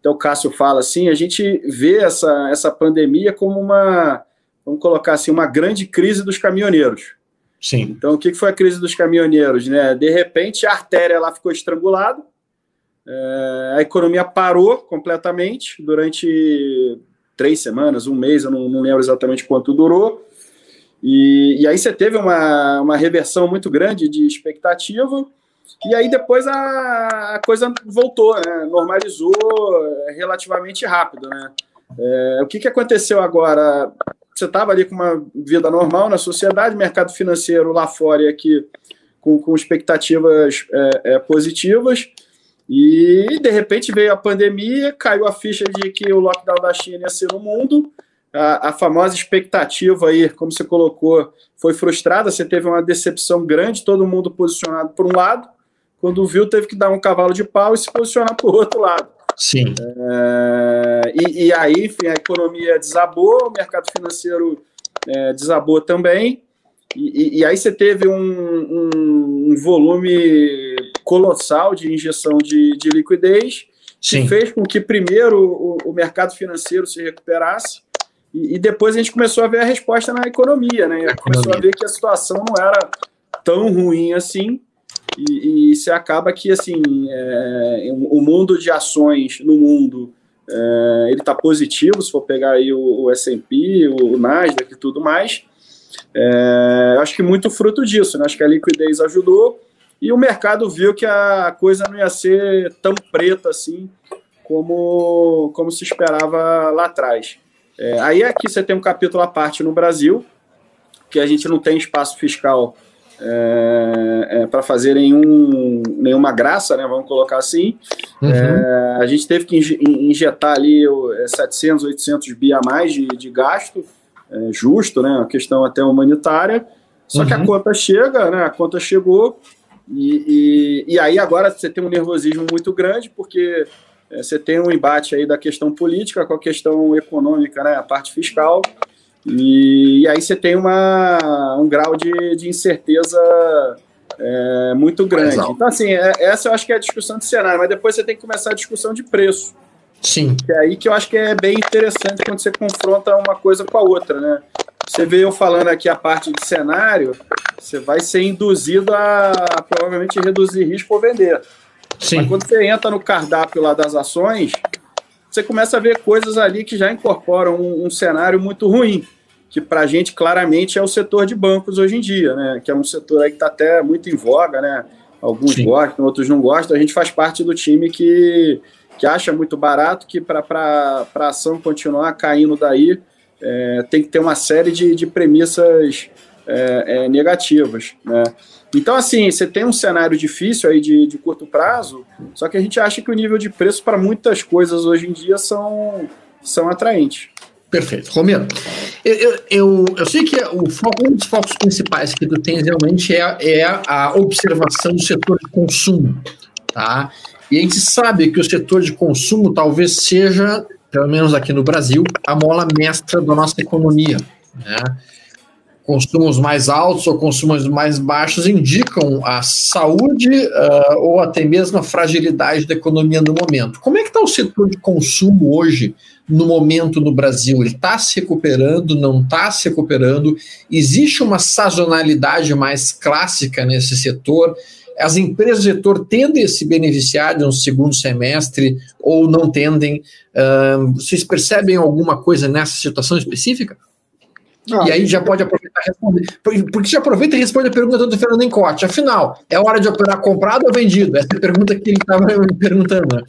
até o Cássio fala assim, a gente vê essa, essa pandemia como uma, vamos colocar assim, uma grande crise dos caminhoneiros. Sim. Então, o que foi a crise dos caminhoneiros? Né? De repente, a artéria lá ficou estrangulada, é, a economia parou completamente durante três semanas, um mês, eu não, não lembro exatamente quanto durou. E, e, aí você teve uma, uma reversão muito grande de expectativa, e aí depois a, a coisa voltou, né? normalizou relativamente rápido. Né? É, o que, que aconteceu agora? Você estava ali com uma vida normal na sociedade, mercado financeiro lá fora e aqui com, com expectativas é, é, positivas, e de repente veio a pandemia, caiu a ficha de que o lockdown da China ia ser no mundo, a, a famosa expectativa aí, como você colocou, foi frustrada, você teve uma decepção grande, todo mundo posicionado por um lado, quando viu teve que dar um cavalo de pau e se posicionar o outro lado. Sim. É, e, e, aí, enfim, a economia desabou, o mercado financeiro é, desabou também. E, e, aí você teve um, um, um, volume colossal de injeção de, de liquidez, Sim. que fez com que primeiro o, o mercado financeiro se recuperasse e, e, depois a gente começou a ver a resposta na economia, né? Começou a ver que a situação não era tão ruim assim e, e se acaba que assim é, o mundo de ações no mundo é, ele está positivo se for pegar aí o, o S&P, o, o Nasdaq e tudo mais. É, acho que muito fruto disso, né? Acho que a liquidez ajudou e o mercado viu que a coisa não ia ser tão preta assim como, como se esperava lá atrás. É, aí aqui você tem um capítulo à parte no Brasil, que a gente não tem espaço fiscal é, é, para fazer nenhum, nenhuma graça, né, vamos colocar assim. Uhum. É, a gente teve que injetar ali 700, 800 bi a mais de, de gasto, é, justo, né, uma questão até humanitária. Só uhum. que a uhum. conta chega, né, a conta chegou, e, e, e, aí agora você tem um nervosismo muito grande, porque é, você tem um embate aí da questão política com a questão econômica, né, a parte fiscal, e, e aí você tem uma, um grau de, de incerteza é, muito grande. Então, assim, é, essa eu acho que é a discussão de cenário, mas depois você tem que começar a discussão de preço. Sim. Que é aí que eu acho que é bem interessante quando você confronta uma coisa com a outra, né? Você vê eu falando aqui a parte de cenário, você vai ser induzido a, a provavelmente reduzir risco ou vender. Sim. Mas quando você entra no cardápio lá das ações, você começa a ver coisas ali que já incorporam um, um cenário muito ruim, que para a gente claramente é o setor de bancos hoje em dia, né? Que é um setor aí que está até muito em voga, né? Alguns Sim. gostam, outros não gostam. A gente faz parte do time que, que acha muito barato que para a ação continuar caindo daí é, tem que ter uma série de, de premissas é, é, negativas, né? Então, assim, você tem um cenário difícil aí de, de curto prazo, só que a gente acha que o nível de preço para muitas coisas hoje em dia são, são atraentes. Perfeito. Romero, eu, eu, eu, eu sei que o foco, um dos focos principais que tu tens realmente é, é a observação do setor de consumo, tá? E a gente sabe que o setor de consumo talvez seja, pelo menos aqui no Brasil, a mola mestra da nossa economia, né? Consumos mais altos ou consumos mais baixos indicam a saúde uh, ou até mesmo a fragilidade da economia no momento. Como é que está o setor de consumo hoje, no momento no Brasil? Ele está se recuperando, não está se recuperando? Existe uma sazonalidade mais clássica nesse setor? As empresas do setor tendem a se beneficiar de um segundo semestre ou não tendem? Uh, vocês percebem alguma coisa nessa situação específica? Não, e aí já pode aproveitar. Porque já aproveita e responde a pergunta do Fernando Encote. Afinal, é hora de operar comprado ou vendido? Essa é a pergunta que ele estava me perguntando. Né?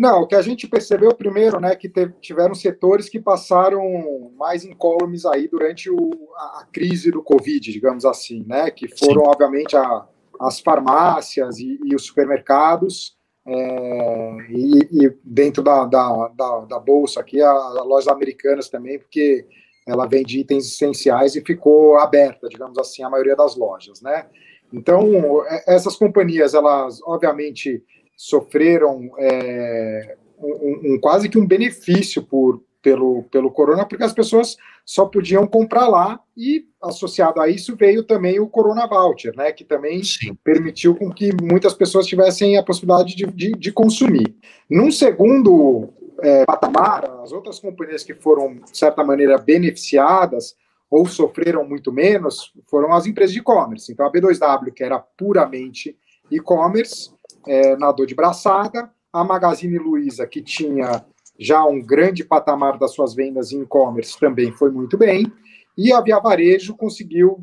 Não, o que a gente percebeu primeiro, né, que teve, tiveram setores que passaram mais incólumes aí durante o, a, a, crise do Covid, digamos assim, né, que foram, Sim. obviamente, a, as farmácias e, e os supermercados, é, e, e, dentro da, da, da, da bolsa aqui, as lojas americanas também, porque ela vende itens essenciais e ficou aberta, digamos assim, a maioria das lojas, né? Então, é, essas companhias, elas, obviamente, sofreram é, um, um, quase que um benefício por, pelo, pelo corona, porque as pessoas só podiam comprar lá e, associado a isso, veio também o Corona Voucher, né, que também Sim. permitiu com que muitas pessoas tivessem a possibilidade de, de, de consumir. Num segundo é, patamar, as outras companhias que foram, de certa maneira, beneficiadas ou sofreram muito menos foram as empresas de e-commerce. Então, a B2W, que era puramente e-commerce, é, nadou de braçada, a Magazine Luiza, que tinha já um grande patamar das suas vendas em e-commerce, também foi muito bem, e a Via Varejo conseguiu,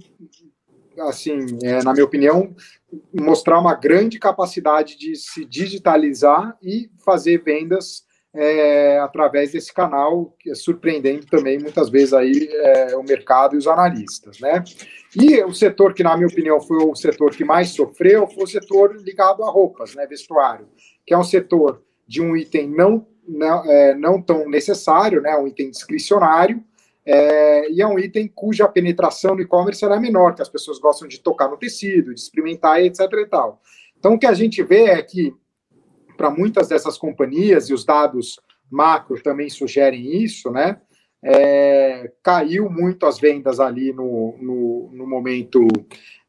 assim, é, na minha opinião, mostrar uma grande capacidade de se digitalizar e fazer vendas é, através desse canal, é surpreendendo também muitas vezes aí é, o mercado e os analistas, né? E o setor que, na minha opinião, foi o setor que mais sofreu foi o setor ligado a roupas, né, vestuário, que é um setor de um item não, não, é, não tão necessário, né, um item discricionário, é, e é um item cuja penetração no e-commerce era menor, que as pessoas gostam de tocar no tecido, de experimentar, etc. e tal. Então, o que a gente vê é que para muitas dessas companhias, e os dados macro também sugerem isso, né? É, caiu muito as vendas ali no, no, no momento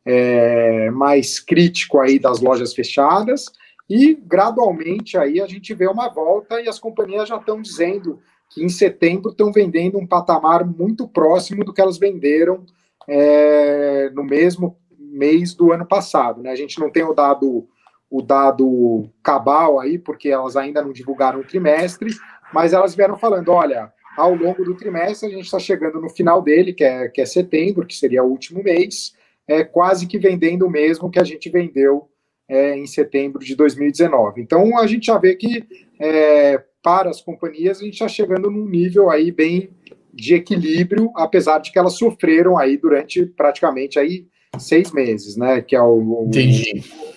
é, mais crítico aí das lojas fechadas e gradualmente aí a gente vê uma volta e as companhias já estão dizendo que em setembro estão vendendo um patamar muito próximo do que elas venderam é, no mesmo mês do ano passado. Né? A gente não tem o dado o dado cabal aí, porque elas ainda não divulgaram o trimestre, mas elas vieram falando: olha, ao longo do trimestre, a gente está chegando no final dele, que é, que é setembro, que seria o último mês, é quase que vendendo o mesmo que a gente vendeu é, em setembro de 2019. Então, a gente já vê que é, para as companhias, a gente está chegando num nível aí bem de equilíbrio, apesar de que elas sofreram aí durante praticamente aí seis meses, né? Que é o,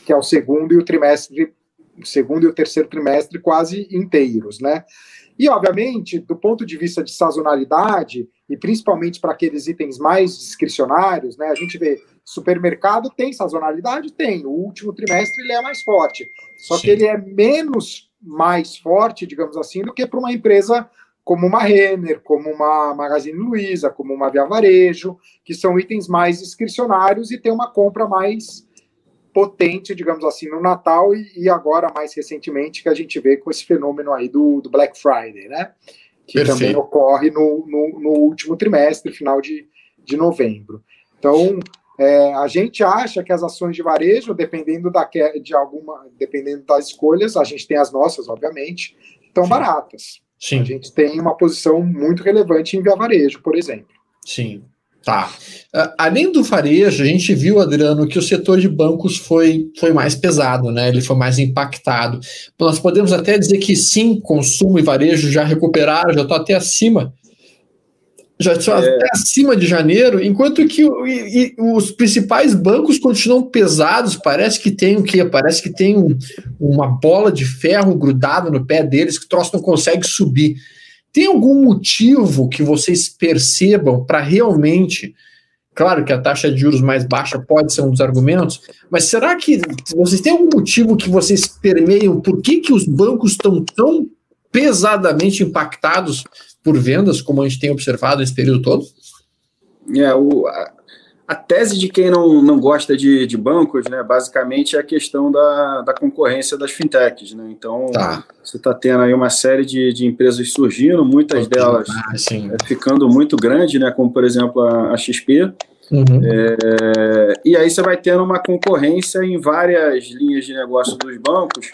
que é o segundo e o trimestre, segundo e o terceiro trimestre quase inteiros, né? E, obviamente, do ponto de vista de sazonalidade, e principalmente para aqueles itens mais discricionários, né? A gente vê supermercado tem sazonalidade? Tem. O último trimestre ele é mais forte. Só Sim. que ele é menos mais forte, digamos assim, do que para uma empresa como uma Renner, como uma Magazine Luiza, como uma Via Varejo, que são itens mais discricionários e tem uma compra mais potente, digamos assim, no Natal e, e, agora, mais recentemente, que a gente vê com esse fenômeno aí do, do Black Friday, né? Que Perfeito. também ocorre no, no, no, último trimestre, final de, de novembro. Então, é, a gente acha que as ações de varejo, dependendo da, de alguma, dependendo das escolhas, a gente tem as nossas, obviamente, estão baratas. Sim. A gente tem uma posição muito relevante em via varejo, por exemplo. Sim. Tá. Uh, além do varejo, a gente viu, Adriano, que o setor de bancos foi, foi mais pesado, né? Ele foi mais impactado. Nós podemos até dizer que sim, consumo e varejo já recuperaram, já estão até acima já é. até acima de janeiro, enquanto que e, e os principais bancos continuam pesados. Parece que tem o quê? Parece que tem um, uma bola de ferro grudada no pé deles que o troço não consegue subir. Tem algum motivo que vocês percebam para realmente Claro que a taxa de juros mais baixa pode ser um dos argumentos, mas será que vocês têm algum motivo que vocês permeiam por que, que os bancos estão tão pesadamente impactados por vendas, como a gente tem observado nesse período todo? É, o, a, a, tese de quem não, não gosta de, de bancos, né, basicamente é a questão da, da concorrência das fintechs. Né? Então, tá. você está tendo aí uma série de, de empresas surgindo, muitas delas ah, é, ficando muito grandes, né, como por exemplo a, a XP. Uhum. É, e aí você vai tendo uma concorrência em várias linhas de negócio dos bancos,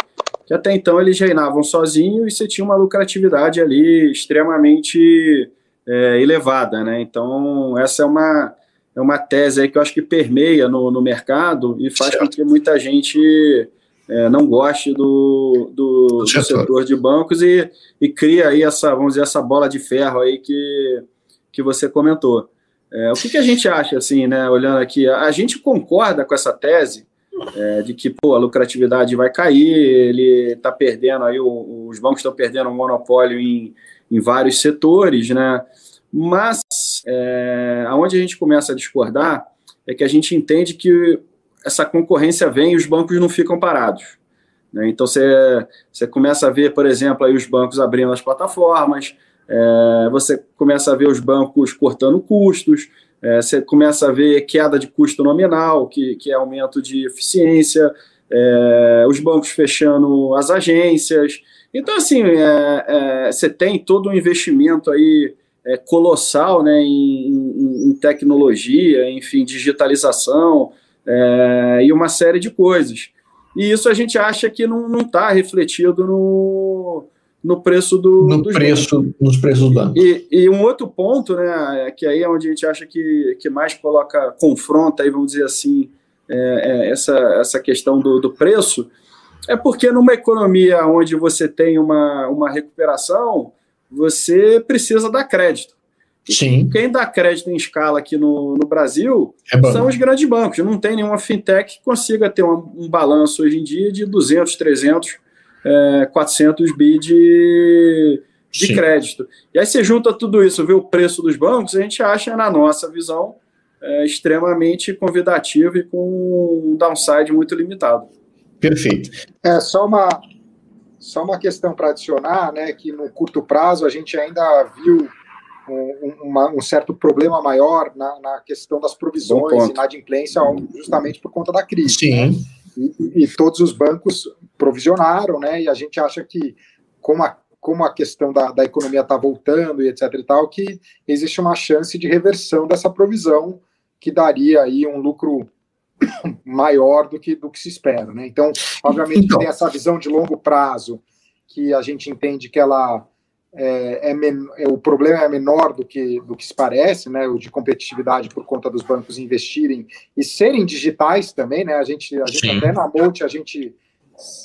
que até então eles reinavam sozinhos e você tinha uma lucratividade ali extremamente é, elevada, né? Então, essa é uma, é uma tese aí que eu acho que permeia no, no mercado e faz certo. com que muita gente é, não goste do, do, do setor de bancos e, e cria aí essa, vamos dizer, essa bola de ferro aí que, que você comentou. É, o que, que, a gente acha, assim, né, olhando aqui? A gente concorda com essa tese é, de que pô, a lucratividade vai cair, ele está perdendo aí, o, os bancos estão perdendo um monopólio em, em vários setores, né? Mas é, aonde a gente começa a discordar é que a gente entende que essa concorrência vem e os bancos não ficam parados. Né? Então você começa a ver, por exemplo, aí os bancos abrindo as plataformas, é, você começa a ver os bancos cortando custos, é, você começa a ver queda de custo nominal, que, que é aumento de eficiência, é, os bancos fechando as agências. Então, assim, é, é, você tem todo um investimento aí é, colossal né, em, em, em, tecnologia, enfim, digitalização e uma série de coisas. E isso a gente acha que não está refletido no, no preço do no preço nos preços do banco. E, e, um outro ponto, né, é que aí é onde a gente acha que, que mais coloca confronta aí vamos dizer assim é, é essa essa questão do, do preço é porque numa economia onde você tem uma, uma recuperação você precisa dar crédito. Sim. Quem dá crédito em escala aqui no, no Brasil é são os grandes bancos. Não tem nenhuma fintech que consiga ter um, um balanço hoje em dia de 200, 300 é, 400 bi de, de crédito. E aí você junta tudo isso, vê o preço dos bancos, a gente acha, na nossa visão, é, extremamente convidativo e com um downside muito limitado. Perfeito. É só uma, só uma questão para adicionar, né, que no curto prazo a gente ainda viu um, uma, um certo problema maior na, na questão das provisões e inadimplência, justamente por conta da crise. Sim. Né? E, e, todos os bancos provisionaram, né? E a gente acha que, como a, como a questão da, da economia está voltando e etc e tal, que existe uma chance de reversão dessa provisão que daria aí um lucro maior do que, do que se espera, né? Então, obviamente, então. tem essa visão de longo prazo que a gente entende que ela é, é, é, o problema é menor do que, do que se parece, né, o de competitividade por conta dos bancos investirem e serem digitais também, né, a gente, a gente até na Monte, a gente,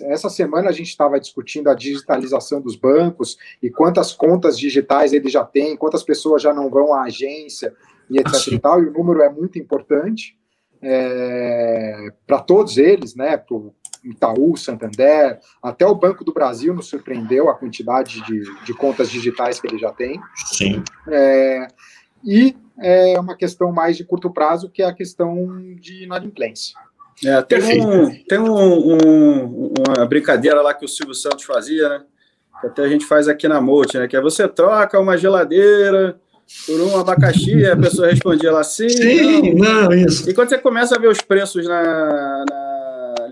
essa semana a gente estava discutindo a digitalização dos bancos e quantas contas digitais ele já tem, quantas pessoas já não vão à agência e etc ah, e tal, e o número é muito importante é, para todos eles, né, pro, Itaú, Santander, até o Banco do Brasil nos surpreendeu a quantidade de, de contas digitais que ele já tem. Sim. É, e é uma questão mais de curto prazo, que é a questão de inadimplência. É, tem um, tem um, um, uma brincadeira lá que o Silvio Santos fazia, né? Que até a gente faz aqui na Mote, né? Que é você troca uma geladeira por um abacaxi, a pessoa respondia lá sim. Sim, não, não isso. E quando você começa a ver os preços na, na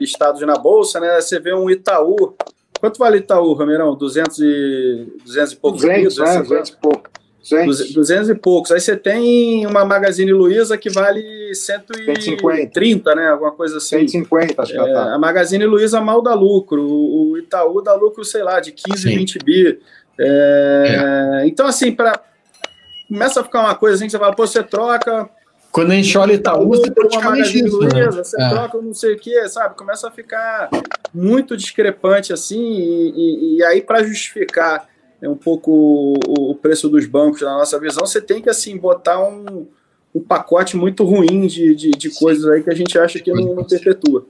listados na bolsa, né? Você vê um Itaú. Quanto vale Itaú, Ramirão? 200 e, 200 e poucos 200, mil? Né? 200 e poucos. 200. 200 e poucos. Aí você tem uma Magazine Luiza que vale 130, 150. né? Alguma coisa assim. 150, acho que é, tá. A Magazine Luiza mal dá lucro. O Itaú dá lucro, sei lá, de 15, Sim. 20 bi. É, é. Então, assim, para começa a ficar uma coisa assim que você fala, pô, você troca quando a gente olha Itaú, você praticamente isso, né? Você é. troca não sei o que, sabe? Começa a ficar muito discrepante assim, e, e, e aí para justificar né, um pouco o, o, preço dos bancos na nossa visão, você tem que assim botar um, um pacote muito ruim de, de, de coisas aí que a gente acha que não, não perpetua.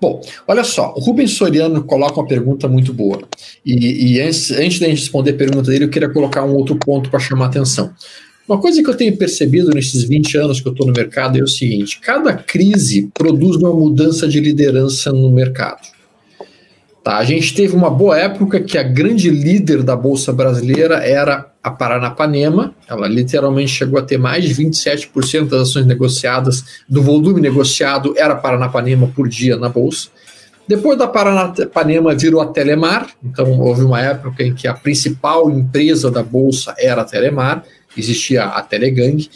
Bom, olha só, o Rubens Soriano coloca uma pergunta muito boa. E, e antes, antes de a gente responder a pergunta dele, eu queria colocar um outro ponto para chamar a atenção. Uma coisa que eu tenho percebido nesses 20 anos que eu estou no mercado é o seguinte: cada crise produz uma mudança de liderança no mercado. Tá, a gente teve uma boa época que a grande líder da Bolsa Brasileira era a Paranapanema, ela literalmente chegou a ter mais de 27% das ações negociadas, do volume negociado era Paranapanema por dia na Bolsa. Depois da Paranapanema virou a Telemar, então houve uma época em que a principal empresa da Bolsa era a Telemar, existia a Telegang,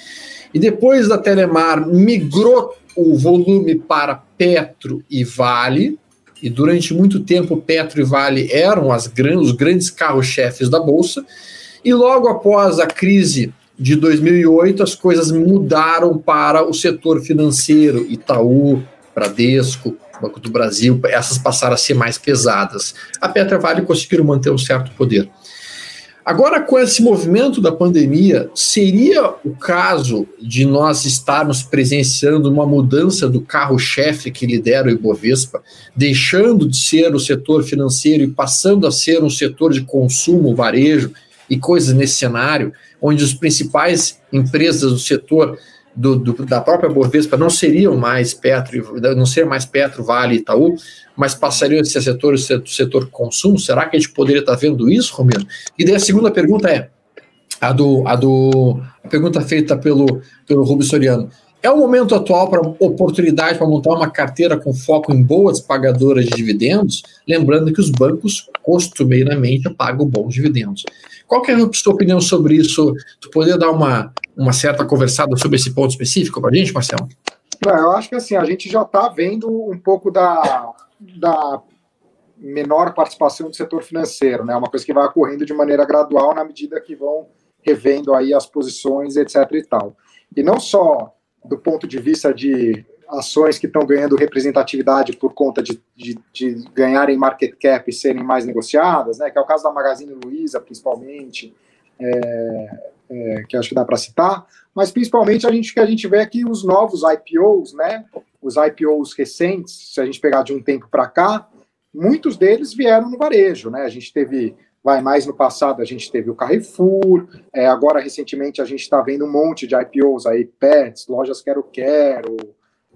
e depois da Telemar migrou o volume para Petro e Vale, e durante muito tempo Petro e Vale eram as, os grandes carros-chefes da Bolsa, e logo após a crise de 2008, as coisas mudaram para o setor financeiro, Itaú, Bradesco, Banco do Brasil, essas passaram a ser mais pesadas. A Petra Vale conseguiu manter um certo poder. Agora, com esse movimento da pandemia, seria o caso de nós estarmos presenciando uma mudança do carro-chefe que lidera o Ibovespa, deixando de ser o setor financeiro e passando a ser um setor de consumo, varejo e coisas nesse cenário, onde os principais empresas do setor do, do, da própria Bovespa não seriam mais Petro, não ser mais Petro, Vale e Itaú, mas passariam a ser setores do setor consumo? Será que a gente poderia estar vendo isso, Romero? E daí a segunda pergunta é a do a, do, a pergunta feita pelo, pelo Rubens Soriano. É o momento atual para oportunidade para montar uma carteira com foco em boas pagadoras de dividendos, lembrando que os bancos costumeiramente pagam bons dividendos. Qual que é a sua opinião sobre isso? Tu poderia dar uma, uma certa conversada sobre esse ponto específico para a gente, Marcelo? Não, eu acho que assim, a gente já está vendo um pouco da, da menor participação do setor financeiro, né? Uma coisa que vai ocorrendo de maneira gradual na medida que vão revendo aí as posições, etc. e tal. E não só do ponto de vista de ações que estão ganhando representatividade por conta de, de, de, ganharem market cap e serem mais negociadas, né, que é o caso da Magazine Luiza, principalmente, é, é, que acho que dá para citar, mas principalmente a gente que a gente vê aqui os novos IPOs, né, os IPOs recentes, se a gente pegar de um tempo para cá, muitos deles vieram no varejo, né, a gente teve vai mais no passado a gente teve o Carrefour, é, agora recentemente a gente está vendo um monte de IPOs aí, Pets, lojas Quero Quero,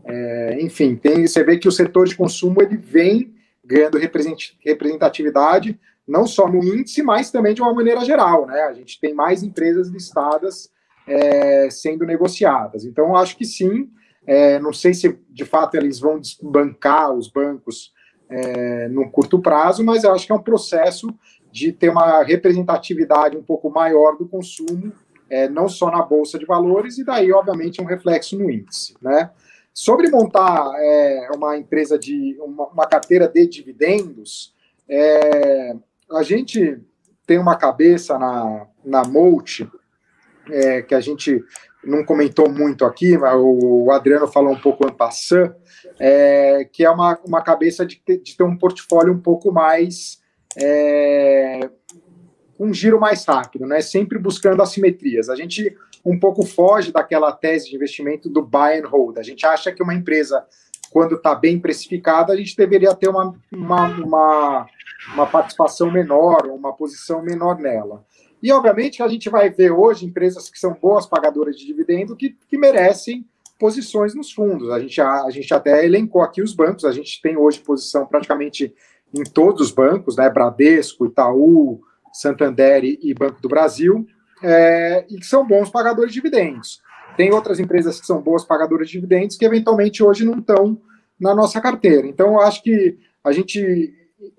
é, enfim, tem, você vê que o setor de consumo ele vem ganhando representatividade, não só no índice, mas também de uma maneira geral. Né? A gente tem mais empresas listadas é, sendo negociadas. Então, acho que sim. É, não sei se de fato eles vão desbancar os bancos é, no curto prazo, mas acho que é um processo de ter uma representatividade um pouco maior do consumo, é, não só na bolsa de valores, e daí, obviamente, um reflexo no índice. Né? Sobre montar é, uma empresa de uma, uma, carteira de dividendos, é, a gente tem uma cabeça na, na Molt, é, que a gente não comentou muito aqui, mas o Adriano falou um pouco ano passado, é, que é uma, uma cabeça de ter, de ter um portfólio um pouco mais é, um giro mais rápido, né? Sempre buscando assimetrias. A gente um pouco foge daquela tese de investimento do buy and hold. A gente acha que uma empresa, quando está bem precificada, a gente deveria ter uma, uma, uma, uma participação menor, uma posição menor nela. E, obviamente, a gente vai ver hoje empresas que são boas pagadoras de dividendo que, que merecem posições nos fundos. A gente, a, a gente até elencou aqui os bancos, a gente tem hoje posição praticamente em todos os bancos, né? Bradesco, Itaú, Santander e Banco do Brasil é, e que são bons pagadores de dividendos. Tem outras empresas que são boas pagadoras de dividendos que eventualmente hoje não estão na nossa carteira. Então, eu acho que a gente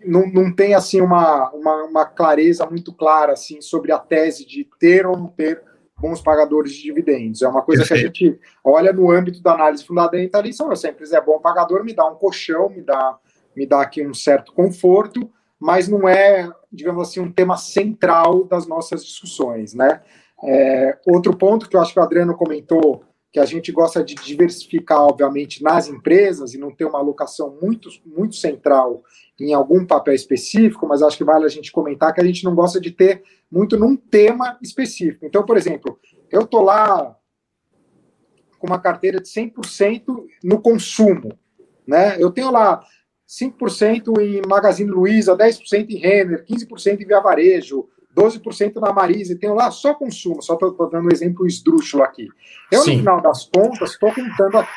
não, não tem assim uma, uma, uma, clareza muito clara assim sobre a tese de ter ou não ter bons pagadores de dividendos. É uma coisa que a gente olha no âmbito da análise fundamentalista. Se a empresa é bom pagador, me dá um colchão, me dá, me dá aqui um certo conforto, mas não é, digamos assim, um tema central das nossas discussões, né? É, outro ponto que eu acho que o Adriano comentou, que a gente gosta de diversificar, obviamente, nas empresas e não ter uma alocação muito, muito central em algum papel específico, mas acho que vale a gente comentar que a gente não gosta de ter muito num tema específico. Então, por exemplo, eu estou lá com uma carteira de 100% no consumo, né? Eu tenho lá 5% em Magazine Luiza, 10% em Renner, 15% em Via Varejo, 12% na Marisa, e tenho lá só consumo, só estou dando um exemplo esdrúxulo aqui. Eu, Sim. no final das contas, estou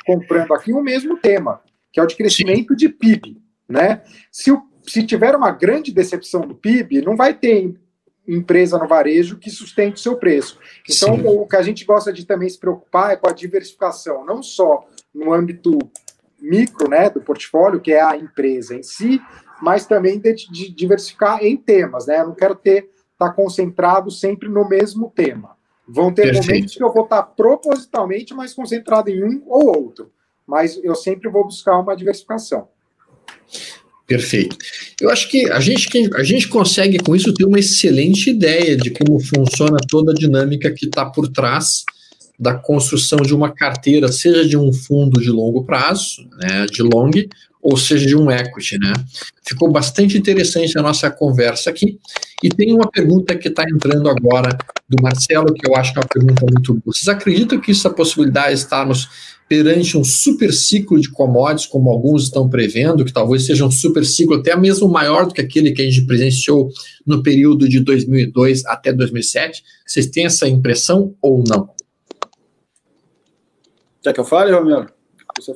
comprando aqui o mesmo tema, que é o de crescimento Sim. de PIB. Né? Se, o, se tiver uma grande decepção do PIB, não vai ter empresa no varejo que sustente o seu preço. Então, Sim. o que a gente gosta de também se preocupar é com a diversificação, não só no âmbito micro né, do portfólio, que é a empresa em si, mas também de, de diversificar em temas. Né? Eu não quero ter estar tá concentrado sempre no mesmo tema. Vão ter Perfeito. momentos que eu vou estar tá propositalmente mais concentrado em um ou outro, mas eu sempre vou buscar uma diversificação. Perfeito. Eu acho que a gente, a gente consegue, com isso, ter uma excelente ideia de como funciona toda a dinâmica que está por trás da construção de uma carteira, seja de um fundo de longo prazo, né, de long, ou seja, de um equity, né? Ficou bastante interessante a nossa conversa aqui. E tem uma pergunta que está entrando agora do Marcelo, que eu acho que é uma pergunta muito boa. Vocês acreditam que essa possibilidade de estarmos perante um super ciclo de commodities, como alguns estão prevendo, que talvez seja um super ciclo até mesmo maior do que aquele que a gente presenciou no período de 2002 até 2007? Vocês têm essa impressão ou não? Quer que eu fale, Romero?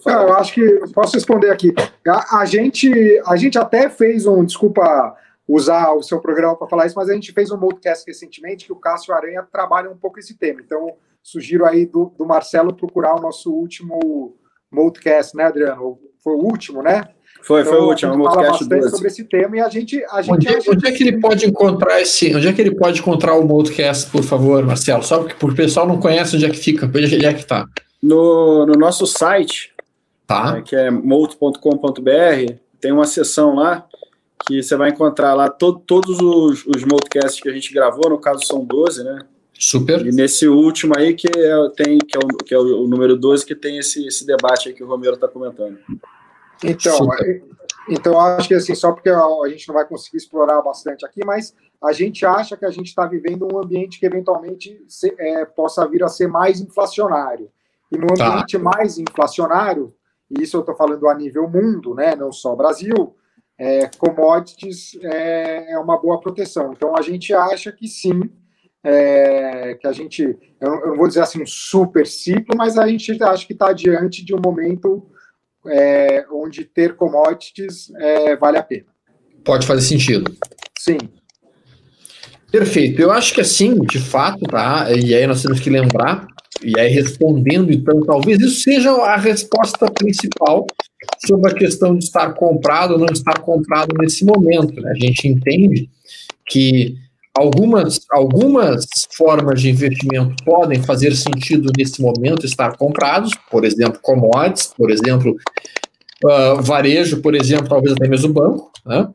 Não, eu acho que posso responder aqui. A, a, gente, a gente até fez um, desculpa usar o seu programa para falar isso, mas a gente fez um podcast recentemente que o Cássio Aranha trabalha um pouco esse tema. Então, sugiro aí do, do Marcelo procurar o nosso último podcast, né, Adriano? Foi o último, né? Foi, então, foi o último, o fala bastante 12. sobre esse tema e a gente, a gente onde, é, onde é que ele pode encontrar esse, onde é que ele pode encontrar o podcast, por favor, Marcelo? Só porque o pessoal não conhece onde é que fica, onde é que está? No, no nosso site, tá. É, que é molt.com.br, tem uma seção lá que você vai encontrar lá to, todos os, os Multicasts que a gente gravou, no caso são 12, né? Super. E nesse último aí que é, tem, que é, o, que é o, número 12, que tem esse, esse debate aí que o Romero está comentando. Então, então, acho que assim, só porque a gente não vai conseguir explorar bastante aqui, mas a gente acha que a gente está vivendo um ambiente que eventualmente se, é, possa vir a ser mais inflacionário. E no tá. ambiente tá. mais inflacionário, e isso eu estou falando a nível mundo, né, não só Brasil, é, commodities é, é, uma boa proteção. Então a gente acha que sim, é, que a gente, eu não, eu não, vou dizer assim um super ciclo, mas a gente acha que está diante de um momento é, onde ter commodities é, vale a pena. Pode fazer sentido. Sim. Perfeito. Eu acho que assim, de fato, tá? E aí nós temos que lembrar, e aí respondendo, então, talvez isso seja a resposta principal sobre a questão de estar comprado ou não estar comprado nesse momento. Né? A gente entende que algumas, algumas formas de investimento podem fazer sentido nesse momento estar comprados, por exemplo, commodities, por exemplo, uh, varejo, por exemplo, talvez até mesmo banco. Né?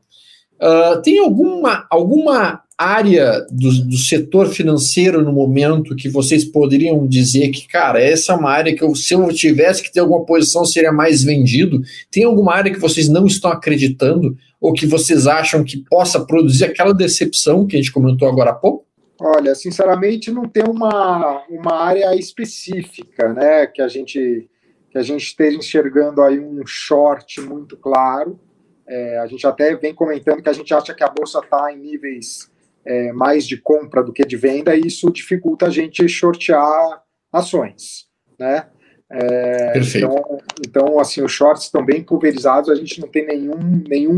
Uh, tem alguma, alguma área do, do, setor financeiro no momento que vocês poderiam dizer que, cara, essa é uma área que eu, se eu tivesse que ter alguma posição seria mais vendido? Tem alguma área que vocês não estão acreditando ou que vocês acham que possa produzir aquela decepção que a gente comentou agora há pouco? Olha, sinceramente, não tem uma, uma área específica, né, que a gente que a gente esteja enxergando aí um short muito claro. É, a gente até vem comentando que a gente acha que a bolsa está em níveis é, mais de compra do que de venda, e isso dificulta a gente shortear ações, né? É, Perfeito. Então, então, assim, os shorts estão bem pulverizados, a gente não tem nenhum, nenhum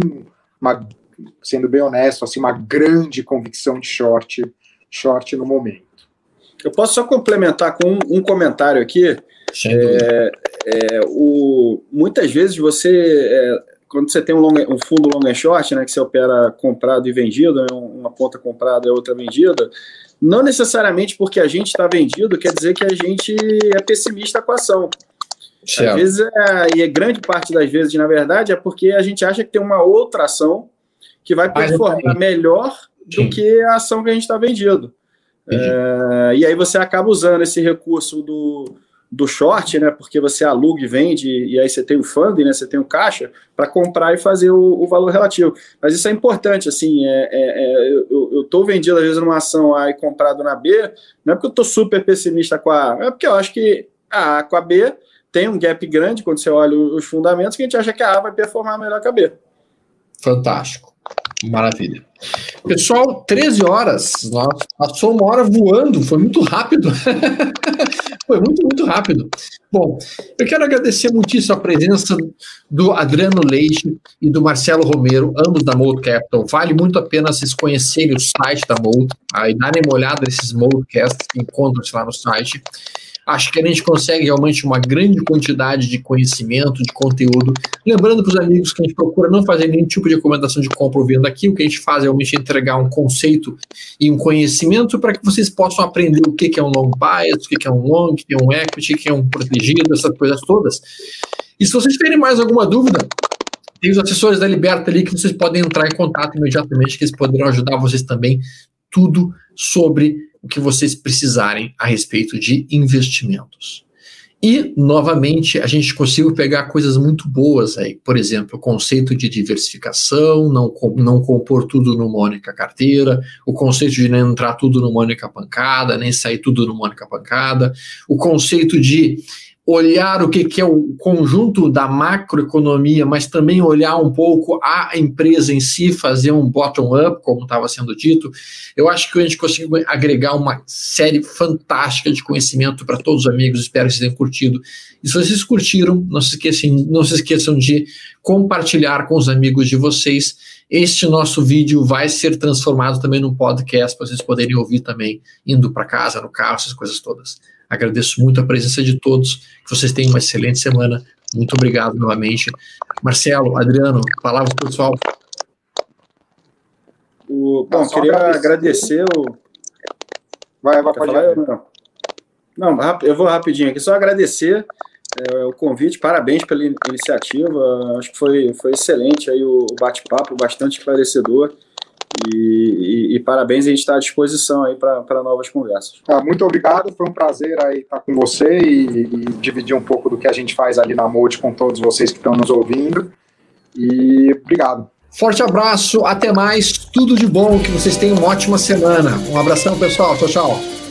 uma, sendo bem honesto, assim, uma grande convicção de short, short no momento. Eu posso só complementar com um, um comentário aqui. É, é, o, muitas vezes você é, quando você tem um, long, um fundo long and short, né, que você opera comprado e vendido, né, uma ponta comprada e outra vendida, não necessariamente porque a gente está vendido quer dizer que a gente é pessimista com a ação. Certo. Às vezes, é, e é grande parte das vezes, na verdade, é porque a gente acha que tem uma outra ação que vai performar melhor do que a ação que a gente está vendido. É, e aí você acaba usando esse recurso do, do short, né? Porque você aluga e vende, e aí você tem o funding, né? Você tem o caixa para comprar e fazer o, o, valor relativo. Mas isso é importante, assim, é, é, é eu estou vendido às vezes numa ação A e comprado na B, não é porque eu estou super pessimista com a A, é porque eu acho que a A com a B tem um gap grande quando você olha os fundamentos, que a gente acha que a A vai performar melhor que a B. Fantástico. Maravilha. Pessoal, 13 horas. Nossa, passou uma hora voando, foi muito rápido. foi muito, muito rápido. Bom, eu quero agradecer muitíssimo a presença do Adriano Leite e do Marcelo Romero, ambos da Mold Capital. Vale muito a pena vocês conhecerem o site da Mold aí darem uma olhada nesses Moldcasts que encontram-se lá no site. Acho que a gente consegue realmente uma grande quantidade de conhecimento, de conteúdo. Lembrando para os amigos que a gente procura não fazer nenhum tipo de recomendação de compra ou venda aqui, o que a gente faz é realmente entregar um conceito e um conhecimento para que vocês possam aprender o que é um long bias, o que é um long, o que é um equity, o que é um protegido, essas coisas todas. E se vocês tiverem mais alguma dúvida, tem os assessores da Liberta ali que vocês podem entrar em contato imediatamente, que eles poderão ajudar vocês também tudo sobre o que vocês precisarem a respeito de investimentos. E, novamente, a gente conseguiu pegar coisas muito boas aí. Por exemplo, o conceito de diversificação, não, não compor tudo numa única carteira, o conceito de não entrar tudo numa única pancada, nem sair tudo numa única pancada, o conceito de olhar o que, que é o conjunto da macroeconomia, mas também olhar um pouco a empresa em si, fazer um bottom-up, como estava sendo dito. Eu acho que a gente conseguiu agregar uma série fantástica de conhecimento para todos os amigos. Espero que vocês tenham curtido. E se vocês curtiram, não se esqueçam, não se esqueçam de compartilhar com os amigos de vocês. Este nosso vídeo vai ser transformado também num podcast para vocês poderem ouvir também indo para casa, no carro, essas coisas todas. Agradeço muito a presença de todos. Que vocês tenham uma excelente semana. Muito obrigado novamente. Marcelo, Adriano, palavra pessoal. O, bom, queria agradecer o. Vai, vai, pode falar, não. não, eu vou rapidinho aqui. Só agradecer é, o convite, parabéns pela iniciativa. Acho que foi, foi excelente aí o bate-papo, bastante esclarecedor. E, e, e, parabéns, a gente está à disposição aí para novas conversas. Ah, muito obrigado, foi um prazer aí estar com você e, e, dividir um pouco do que a gente faz ali na Mold com todos vocês que estão nos ouvindo. E obrigado. Forte abraço, até mais, tudo de bom, que vocês tenham uma ótima semana. Um abração, pessoal, tchau, tchau.